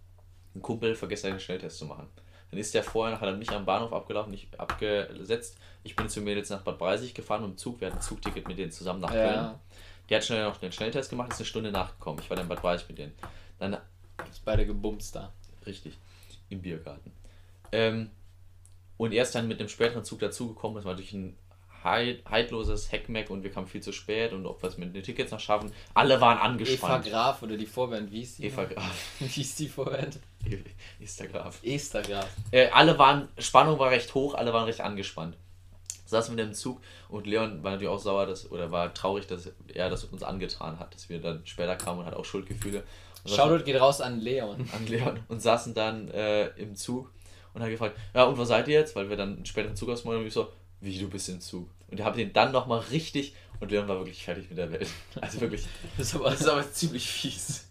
ein Kumpel vergessen hat, einen Schnelltest zu machen. Dann ist der vorher, hat er mich am Bahnhof abgelaufen, nicht abgesetzt. Ich bin zu Mädels nach Bad Breisig gefahren mit dem Zug. Wir hatten ein Zugticket mit denen zusammen nach Köln. Ja. Der hat schnell noch den Schnelltest gemacht, ist eine Stunde nachgekommen. Ich war dann in Bad Breisig mit denen. Dann ist beide gebumst da. Richtig. Im Biergarten. Ähm, und er ist dann mit dem späteren Zug dazugekommen. Das war natürlich ein heidloses Heckmeck und wir kamen viel zu spät und ob wir es mit den Tickets noch schaffen. Alle waren angespannt. Eva Graf oder die Vorband, wie ist die? Eva Graf. Wie ist die Vorband? Esther Graf. Esther Graf. Äh, alle waren, Spannung war recht hoch, alle waren recht angespannt. Saßen wir im Zug und Leon war natürlich auch sauer, dass, oder war traurig, dass er das uns angetan hat, dass wir dann später kamen und hat auch Schuldgefühle. Shoutout geht raus an Leon. An Leon. Und saßen dann äh, im Zug und hat gefragt, ja und wo seid ihr jetzt? Weil wir dann später im Zug ausmachen und ich so, wie du bist im Zug. Und ich habe den dann nochmal richtig und Leon war wirklich fertig mit der Welt. Also wirklich, das ist aber, das ist aber ziemlich fies.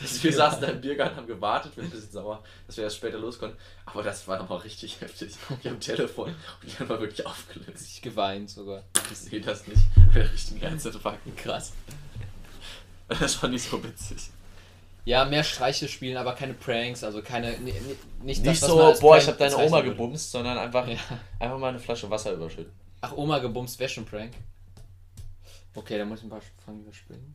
Das wir saßen da im Biergarten, haben gewartet, wir sind ein bisschen sauer, dass wir erst später los konnten. Aber das war nochmal richtig heftig. Wir haben Telefon und Leon war wirklich aufgelöst. Ich geweint sogar. Ich sehe das nicht. Wir richtigen Herzinfarkt. Krass. Das war nicht so witzig. Ja, mehr Streiche spielen, aber keine Pranks, also keine. Nicht, nicht das, so, boah, ich habe deine Oma gebumst, sondern einfach, ja. einfach mal eine Flasche Wasser überschütten. Ach, Oma gebumst wäre schon Prank. Okay, da muss ich ein paar Fragen überspringen.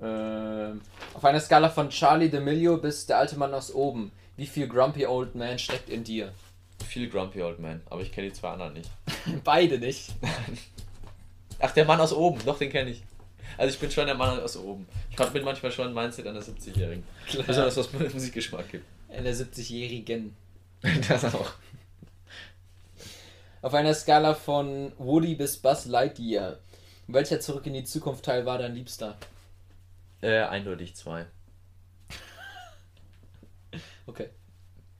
ähm, auf einer Skala von Charlie D'Amelio bis der alte Mann aus oben. Wie viel Grumpy Old Man steckt in dir? Viel Grumpy Old Man, aber ich kenne die zwei anderen nicht. Beide nicht. Ach, der Mann aus oben, doch, den kenne ich. Also ich bin schon der Mann aus oben. Ich bin manchmal schon ein Mindset einer 70-Jährigen. Besonders was Musikgeschmack gibt. Einer 70-Jährigen. das auch. Auf einer Skala von Woody bis Buzz Lightyear. Welcher Zurück in die Zukunft Teil war dein Liebster? Äh, eindeutig zwei. okay.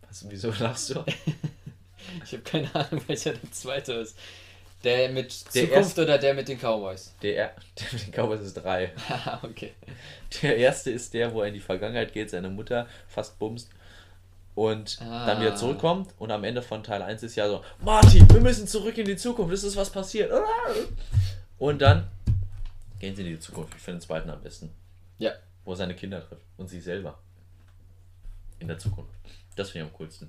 Was, wieso lachst du? ich habe keine Ahnung, welcher der zweite ist. Der mit der Zukunft erste, oder der mit den Cowboys? Der, der mit den Cowboys ist drei. okay. Der erste ist der, wo er in die Vergangenheit geht, seine Mutter fast bumst und ah. dann wieder zurückkommt und am Ende von Teil 1 ist ja so, Martin, wir müssen zurück in die Zukunft, es ist was passiert. Und dann gehen sie in die Zukunft. Ich finde den zweiten am besten. Ja. Wo er seine Kinder trifft und sich selber. In der Zukunft. Das finde ich am coolsten.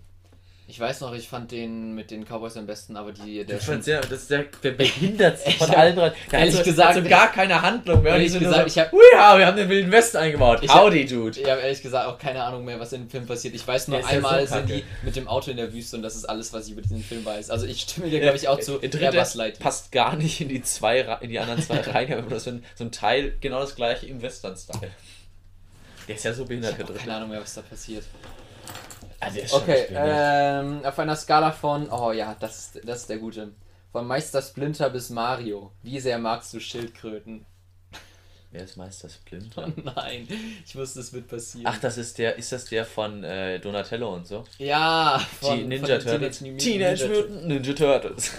Ich weiß noch, ich fand den mit den Cowboys am besten, aber die. Der schon, sehr, das ist der, der behindertste von allen drei. Ehrlich so, gesagt. Also gar keine Handlung mehr. Ehrlich gesagt, so, ich hab, ja, wir haben den Wilden Westen eingebaut. Ich Howdy, hab, Dude. Ich habe ehrlich gesagt auch keine Ahnung mehr, was in dem Film passiert. Ich weiß nur, einmal so sind die mit dem Auto in der Wüste und das ist alles, was ich über diesen Film weiß. Also ich stimme dir, glaube ich, auch zu. Airbus Light. passt gar nicht in die, zwei, in die anderen zwei Reihen, aber das ist so ein Teil, genau das gleiche im Western-Style. Der ist ja so behindert. Ich habe keine Ahnung mehr, was da passiert. Also okay, ähm, auf einer Skala von, oh ja, das, das ist der gute. Von Meister Splinter bis Mario. Wie sehr magst du Schildkröten? Wer ist Meister Splinter? Oh nein, ich wusste, es wird passieren. Ach, das ist der, ist das der von äh, Donatello und so? Ja, von, Die Ninja von Turtles. Teenage, Teenage Mutant Ninja Turtles.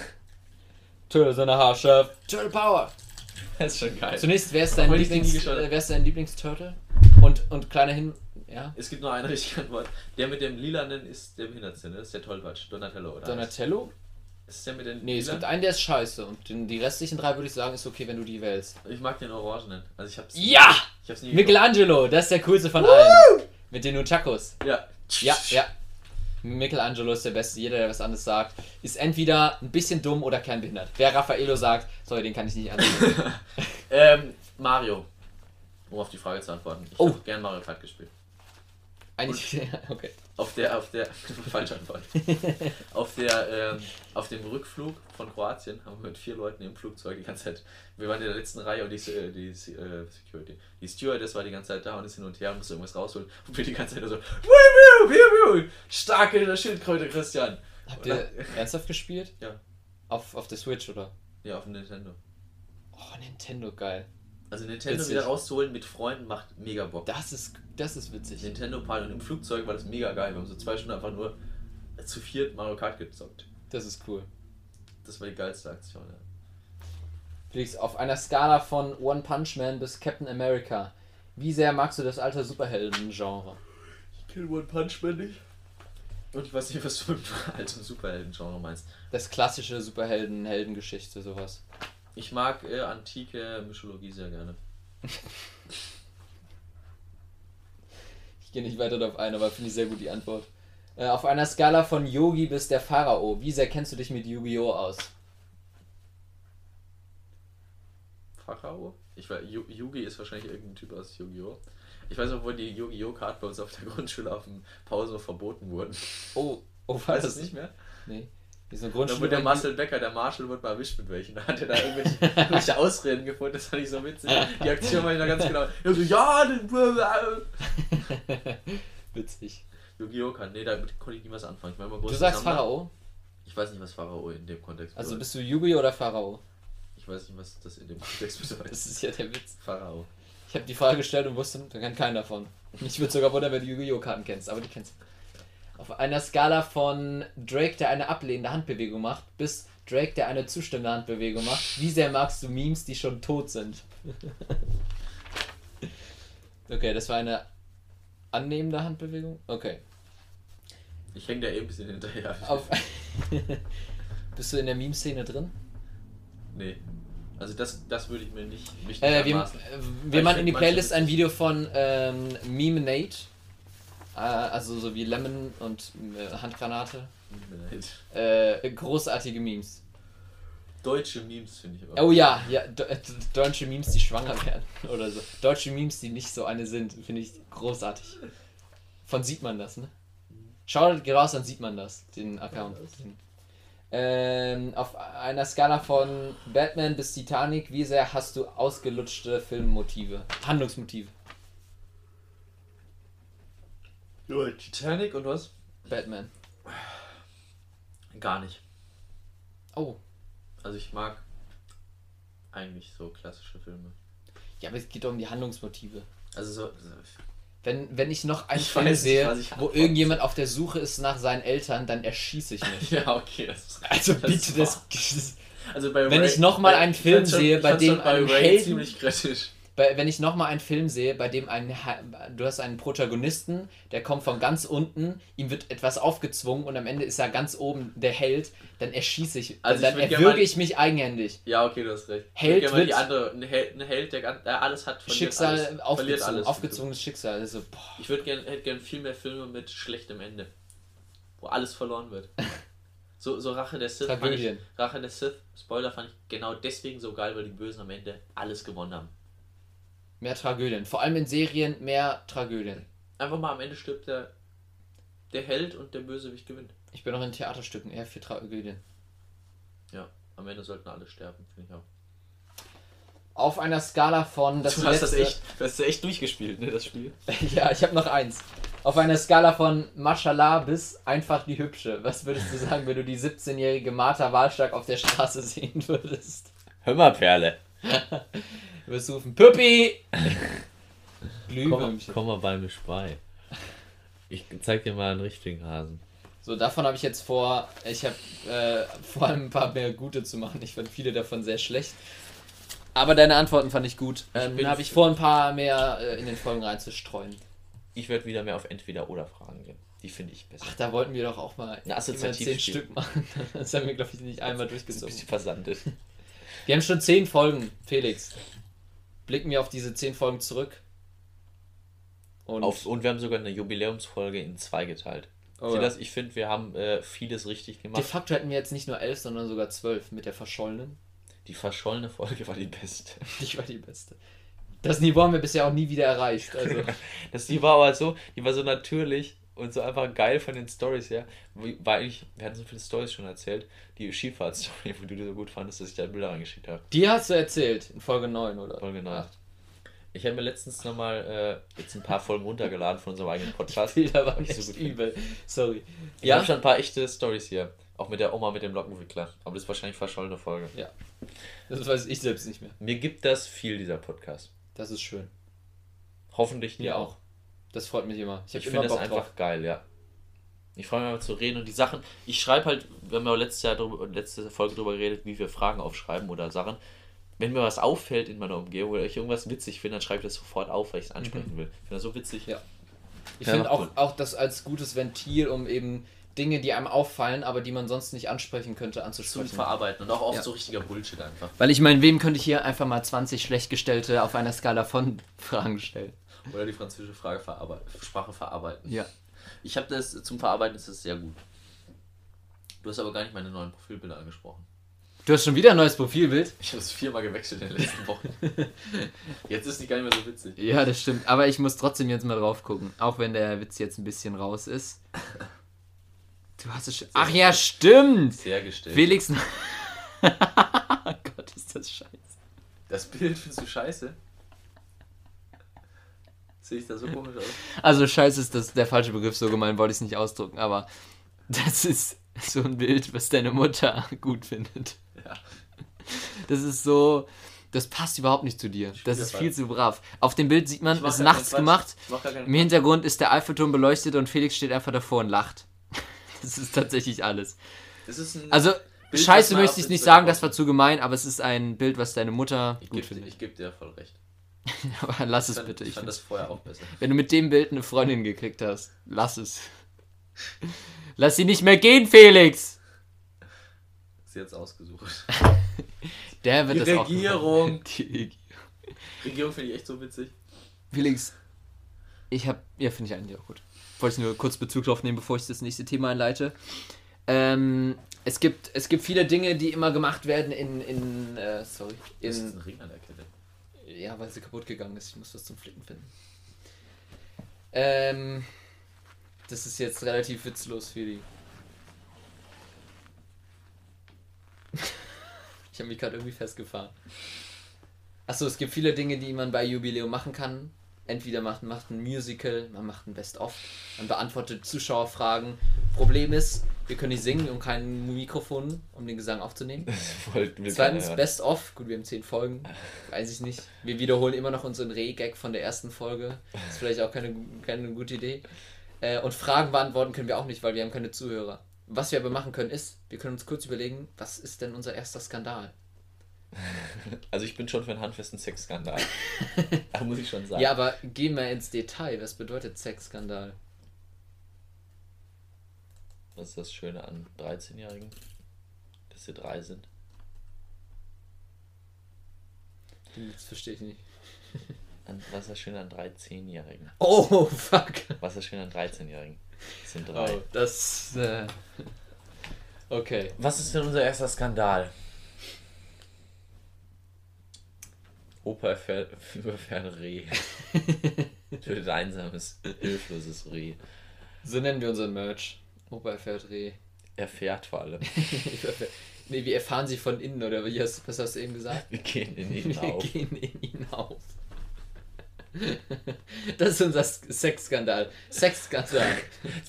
Turtle seine Haarscharf. Turtle Power. Das ist schon geil. Zunächst, wer ist dein, Lieblings, äh, wer ist dein Lieblingsturtle? Und, und kleiner Hin... Ja? Es gibt nur eine richtige Antwort. Der mit dem lilanen ist der Behindertste, ne? Das ist der Tollpatsch. Donatello, oder? Donatello? Ist der mit den Nee, es gibt einen, der ist scheiße. Und den, die restlichen drei würde ich sagen, ist okay, wenn du die wählst. Ich mag den Orangenen. Also ich hab's Ja! Ich hab's nie Michelangelo, das ist der coolste von allen. Mit den Nunchakos. Ja. Ja, ja. Michelangelo ist der Beste. Jeder, der was anderes sagt, ist entweder ein bisschen dumm oder kernbehindert. Wer Raffaello sagt, sorry, den kann ich nicht annehmen. Ähm, Mario. Um auf die Frage zu antworten. Ich Oh. hab gern Mario Kart gespielt. Eigentlich, okay. Auf der, auf der, falsche Antwort. auf der, ähm, auf dem Rückflug von Kroatien haben wir mit vier Leuten im Flugzeug die ganze Zeit, wir waren in der letzten Reihe und die, äh, die äh, Security, die Stewardess war die ganze Zeit da und ist hin und her und musste irgendwas rausholen und wir die ganze Zeit so, wiu, wiu, wiu, wiu, starke Schildkröte, Christian. Habt ihr ernsthaft gespielt? Ja. Auf, auf der Switch, oder? Ja, auf dem Nintendo. Oh, Nintendo, geil. Also Nintendo Witzig. wieder rauszuholen mit Freunden macht mega Bock. Das ist, das ist witzig. Nintendo Party und im Flugzeug war das mega geil. Wir haben so zwei Stunden einfach nur zu viert Mario Kart gezockt. Das ist cool. Das war die geilste Aktion, ja. Felix, auf einer Skala von One Punch Man bis Captain America, wie sehr magst du das alte Superhelden-Genre? Ich kenne One Punch Man nicht. Und ich weiß nicht, was du mit altem Superhelden-Genre meinst. Das klassische Superhelden-Heldengeschichte, sowas. Ich mag äh, antike Mythologie sehr gerne. Ich gehe nicht weiter darauf ein, aber finde ich sehr gut die Antwort. Äh, auf einer Skala von Yogi bis der Pharao, wie sehr kennst du dich mit Yu-Gi-Oh! aus? Pharao? Ich weiß, Yu- Yugi ist wahrscheinlich irgendein Typ aus Yu-Gi-Oh! Ich weiß noch, wo die Yu-Gi-Oh! Card bei uns auf der Grundschule auf dem Pause verboten wurden. Oh, oh, war Weißt das es nicht mehr? Nee. Die so Da Grundschule. wurde der Marcel Becker, der Marshall, wurde mal erwischt mit welchen. Da hat er da irgendwelche, irgendwelche Ausreden gefunden, das fand ich so witzig. Die Aktion war ich noch ganz genau. So, ja, den Witzig. Yu-Gi-Oh! kann. Nee, damit konnte ich nie was anfangen. Ich war immer Du sagst Sammler. Pharao? Ich weiß nicht, was Pharao in dem Kontext Also bedeutet. bist du Yu-Gi-Oh! oder Pharao? Ich weiß nicht, was das in dem Kontext bedeutet. Das ist ja der Witz. Pharao. Ich habe die Frage gestellt und wusste, da kennt keinen davon. Mich würde sogar wundern, wenn du Yu-Gi-Oh! Karten kennst, aber die kennst du. Auf einer Skala von Drake, der eine ablehnende Handbewegung macht, bis Drake, der eine zustimmende Handbewegung macht, wie sehr magst du Memes, die schon tot sind? okay, das war eine annehmende Handbewegung? Okay. Ich hänge da eh ein bisschen hinterher. Auf Bist du in der Meme-Szene drin? Nee. Also das, das würde ich mir nicht, nicht Äh, wir äh, wir machen in die Playlist ein. Video von ähm, Meme Nate. Äh, also so wie Lemon und äh, Handgranate. Äh, großartige Memes. Deutsche Memes finde ich aber. Oh ja, ja, de äh, deutsche Memes, die schwanger werden oder so. Deutsche Memes, die nicht so eine sind, finde ich großartig. Von sieht man das, ne? Schaut geht raus, dann sieht man das, den Account. Ähm, auf einer Skala von Batman bis Titanic, wie sehr hast du ausgelutschte Filmmotive, Handlungsmotive? Ja, Titanic und was? Batman. Gar nicht. Oh, Also ich mag eigentlich so klassische Filme. ja, aber es geht doch um die Handlungsmotive. Also so. Wenn, wenn ich noch einen Ich nicht, sehe, ich wo irgendjemand auf der Suche ist nach seinen Eltern, dann erschieße ich mich. Ja, okay. Das ist, Also das bitte, das, das Also bei Wenn Ray- ich noch mal einen Film schon- sehe, bei dem ein Ray Helden- ziemlich kritisch. Bei, wenn ich nochmal einen Film sehe, bei dem ein du hast einen Protagonisten, der kommt von ganz unten, ihm wird etwas aufgezwungen und am Ende ist er ganz oben der Held, dann erschieße ich, Also ich dann gerne erwürge ich mich eigenhändig. Ja, okay, du hast recht. Held Ich gerne mal die wird- andere, ein Held, ein Held der, der alles hat, verliert Schicksal alles. Verliert aufgezwungen, alles. aufgezwungenes Schicksal. Also, boah. Ich würde gern, hätte gern viel mehr Filme mit schlechtem Ende. Wo alles verloren wird. So, so Rache der Sith. fand Ich. Rache der Sith, Spoiler, fand ich genau deswegen so geil, weil die Bösen am Ende alles gewonnen haben. Mehr Tragödien. Vor allem in Serien mehr Tragödien. Einfach mal am Ende stirbt der, der Held und der Bösewicht gewinnt. Ich bin auch in Theaterstücken eher für Tragödien. Ja, am Ende sollten alle sterben, finde ich auch. Auf einer Skala von das du hast das letzte- echt, du hast das echt durchgespielt, ne, das Spiel. Ja, ich habe noch eins. Auf einer Skala von Mashallah bis einfach die Hübsche. Was würdest du sagen, wenn du die 17-jährige Martha Wahlstark auf der Straße sehen würdest? Hör mal, Perle. Du wirst rufen, Püppi! Komm, Glühwürmchen. komm mal bei mir bei. Ich zeig dir mal einen richtigen Hasen. So, davon habe ich jetzt vor, ich habe äh, vor allem ein paar mehr gute zu machen. Ich fand viele davon sehr schlecht. Aber deine Antworten fand ich gut. Ähm, habe ich vor, ein paar mehr äh, in den Folgen reinzustreuen. Ich werde wieder mehr auf Entweder-Oder-Fragen gehen. Die finde ich besser. Ach, da wollten wir doch auch mal zehn Stück machen. Das haben wir, glaube ich, nicht einmal Das ist ein durchgezogen. bisschen versandet. Wir haben schon zehn Folgen, Felix. Blicken wir auf diese zehn Folgen zurück. Und Auf, und wir haben sogar eine Jubiläumsfolge in zwei geteilt. Oh, Sieh ja. das? Ich finde, wir haben äh, vieles richtig de gemacht. facto hätten wir jetzt nicht nur elf, sondern sogar zwölf mit der verschollenen. Die verschollene Folge war die beste. Die war die beste. Das Niveau haben wir bisher auch nie wieder erreicht. Also, Das, die war aber so, die war so natürlich und so einfach geil von den Stories her. War eigentlich, wir hatten so viele Stories schon erzählt. Die Skifahrtstory, wo du die so gut fandest, dass ich da Bilder reingeschickt habe. die hast du erzählt in Folge 9, oder? Folge 9. Acht. Ich habe mir letztens nochmal äh, jetzt ein paar Folgen runtergeladen von unserem eigenen Podcast. Bilder waren Weil ich echt so übel. Sorry. Ich Ja? habe schon ein paar echte Stories hier. Auch mit der Oma mit dem Lockenwickler. Aber das ist wahrscheinlich verschollene Folge. Ja. Das weiß ich selbst nicht mehr. Mir gibt das viel, dieser Podcast. Das ist schön. Hoffentlich dir Mir auch. Das freut mich immer. Ich, Ich, finde immer das Bock einfach drauf. geil, ja. Ich freue mich mal zu reden und die Sachen. Ich schreibe halt, wir haben ja auch letztes Jahr drüber, letzte Folge drüber geredet, wie wir Fragen aufschreiben oder Sachen. Wenn mir was auffällt in meiner Umgebung oder ich irgendwas witzig finde, dann schreibe ich das sofort auf, weil ich es ansprechen will. Ich finde das so witzig. Mhm. Ja. Ich Ja, finde auch, auch das als gutes Ventil, um eben Dinge, die einem auffallen, aber die man sonst nicht ansprechen könnte, anzusprechen. Verarbeiten und auch oft Ja. so richtiger Bullshit einfach. Weil ich meine, wem könnte ich hier einfach mal 20 schlecht gestellte auf einer Skala von Fragen stellen? Oder die französische Frage verarbeiten, Sprache verarbeiten. Ja. Ich habe das zum Verarbeiten ist das sehr gut. Du hast aber gar nicht meine neuen Profilbilder angesprochen. Du hast schon wieder ein neues Profilbild? Ich habe es viermal gewechselt in den letzten Wochen. Jetzt ist die gar nicht mehr so witzig. Ja, das stimmt. Aber ich muss trotzdem jetzt mal drauf gucken. Auch wenn der Witz jetzt ein bisschen raus ist. Du hast es schon. Ach ja, stimmt! Sehr gestellt. Felix. oh Gott, ist das scheiße. Das Bild findest du scheiße? Sehe ich da so komisch aus? Also scheiße ist das der falsche Begriff, so gemein wollte ich es nicht ausdrücken, aber das ist so ein Bild, was deine Mutter gut findet. Ja. Das ist so, das passt überhaupt nicht zu dir. Das ist viel zu brav. Auf dem Bild sieht man, Ich es ist nachts gemacht. Ich Im Hintergrund ist der Eiffelturm beleuchtet und Felix steht einfach davor und lacht. Das ist tatsächlich alles. Ist. Also, was scheiße möchte ich nicht sagen, das war zu gemein, aber es ist ein Bild, was deine Mutter ich gut gebe findet. geb dir voll recht. Aber lass Ich es fand, bitte. ich Ich fand das vorher auch besser. Wenn du mit dem Bild eine Freundin gekriegt hast, lass es. Lass sie nicht mehr gehen, Felix! Ist jetzt ausgesucht. Der wird Die das auch. Regierung. Die Regierung. Regierung finde ich echt so witzig. Felix, ich hab. Ja, finde ich eigentlich auch gut. Wollte ich nur kurz Bezug drauf nehmen, bevor ich das nächste Thema einleite. Ähm, es gibt, es gibt viele Dinge, die immer gemacht werden in, in äh, sorry, Das ist in, ein Ring an der Kette. Ja, weil sie kaputt gegangen ist. Ich muss was zum Flicken finden. Ähm, das ist jetzt relativ witzlos für die. ich habe mich gerade irgendwie festgefahren. Achso, es gibt viele Dinge, die man bei Jubiläum machen kann. Entweder macht, macht ein Musical, man macht ein Best-of, man beantwortet Zuschauerfragen. Problem ist, wir können nicht singen und kein Mikrofon, um den Gesang aufzunehmen. Wir Zweitens, keiner hören. Best-of. Gut, wir haben zehn Folgen. Weiß ich nicht. Wir wiederholen immer noch unseren Reh-Gag von der ersten Folge. Ist vielleicht auch keine, keine gute Idee. Äh, und Fragen beantworten können wir auch nicht, weil wir haben keine Zuhörer. Was wir aber machen können, ist, wir können uns kurz überlegen, was ist denn unser erster Skandal? Also ich bin schon für einen handfesten Sexskandal. da muss ich schon sagen. Ja, aber gehen wir ins Detail. Was bedeutet Sexskandal? Was ist das Schöne an 13-Jährigen? Dass sie drei sind. Das verstehe ich nicht. An, was ist das Schöne an 13-Jährigen? Oh, fuck. Was ist das Schöne an 13-Jährigen? Das sind drei. Oh, das. Äh, okay. Was ist denn unser erster Skandal? Opa erfährt, überfährt Reh. Tötet ein einsames, hilfloses Reh. So nennen wir unseren Merch. Opa erfährt Reh. Erfährt vor allem. nee, wir erfahren sie von innen, oder wie hast, was hast du eben gesagt? Wir gehen in ihn Wir auf. gehen in ihn auf. Das ist unser Sexskandal. Sexskandal.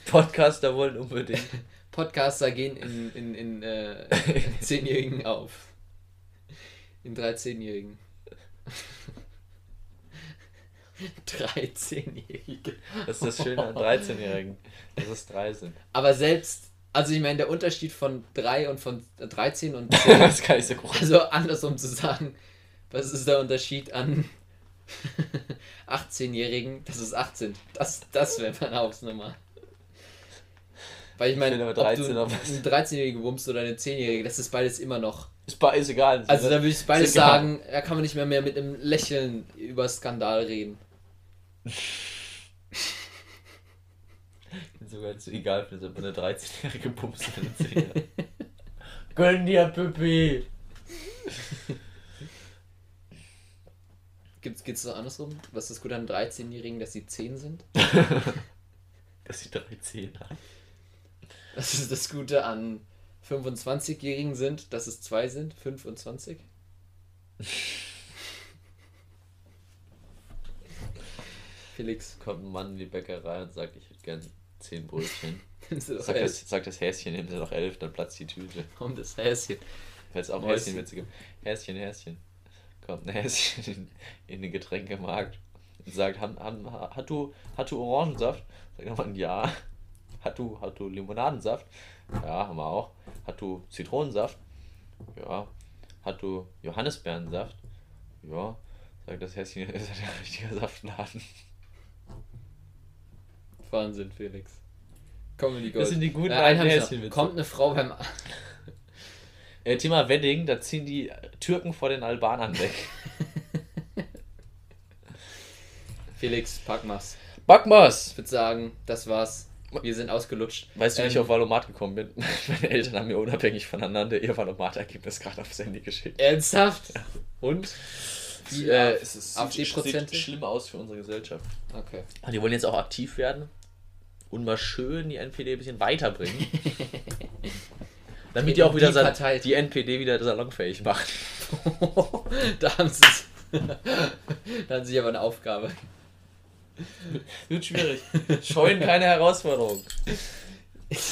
Podcaster wollen unbedingt. Podcaster gehen in, in, in äh, Zehnjährigen auf. In 13-Jährigen. 13-Jährige. Das ist das Schöne an 13-Jährigen. Dass es drei sind. Aber selbst, also ich meine, der Unterschied von 3 und von 13 und 10, Das ist gar nicht so groß. also andersrum zu sagen, Was ist der Unterschied an 18-Jährigen? Das ist 18. Das, das wäre meine Hausnummer. Weil ich meine, ob bin aber 13 du eine 13-Jährige wummst oder eine 10-Jährige, das ist beides immer noch. Ist beides egal. Also da würde ich beides sagen, da kann man nicht mehr, mehr mit einem Lächeln über Skandal reden. Ist sogar zu egal, für ob eine 13-jährige Pumps oder eine 10 Gönn dir, Pippi! Gibt's, geht's so andersrum? Was ist das gut an 13-Jährigen, dass sie 10 sind? Dass sie 13 haben. Was ist das Gute an 25-Jährigen sind, dass es 2 sind? 25? Felix, Kommt ein Mann in die Bäckerei und sagt, ich hätte gern 10 Brötchen. Sagt elf. das, sagt das Häschen, nehmen sie noch 11, dann platzt die Tüte. um das Häschen. Weil es auch Häschen. Häschenwitze gibt. Häschen, Häschen. Kommt ein Häschen in, in den Getränkemarkt und sagt, han, han, hat, du, hat du Orangensaft? Sagt der Mann, ja. Hat du, hat du Limonadensaft? Ja, haben wir auch. Hat du Zitronensaft? Ja. Hat du Johannisbeerensaft? Ja. Sagt das Häschen, ist ja der richtige Saftladen. Wahnsinn, Felix. Comedy Gold. Das sind die guten äh, alten ich. Häschenwitze. Kommt eine Frau beim... Äh, Thema Wedding, da ziehen die Türken vor den Albanern weg. Felix, pack mal's. Backmas! Ich würde sagen, das war's. Wir sind ausgelutscht. Weißt du, wie ich Ähm, auf Valomat gekommen bin? Meine Eltern haben mir unabhängig voneinander ihr Valomat-Ergebnis gerade aufs Handy geschickt. Ernsthaft? Und? Wie, Äh, äh, es ist, AfD-Prozente? sieht schlimm aus für unsere Gesellschaft. Okay. Die wollen jetzt auch aktiv werden und mal schön die NPD ein bisschen weiterbringen. Damit die auch wieder Die Partei. die NPD wieder salonfähig machen. da haben sie Da haben sie aber eine Aufgabe. Wird schwierig. Scheuen keine Herausforderung.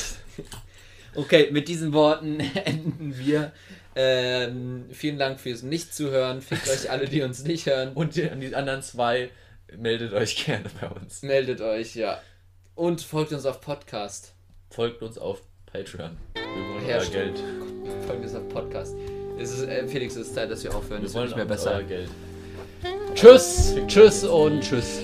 Okay, mit diesen Worten enden wir. Ähm, vielen Dank fürs Nicht-Zuhören. Fickt euch alle, die uns nicht hören. Und die, an die anderen zwei, meldet euch gerne bei uns. Meldet euch, ja. Und folgt uns auf Podcast. Folgt uns auf Patreon. Wir wollen Ja, euer stimmt. Geld. Folgt uns auf Podcast. Es ist, äh, Felix, es ist Zeit, dass wir aufhören. Wir Es wollen nicht mehr besser. Geld. Tschüss, tschüss und tschüss.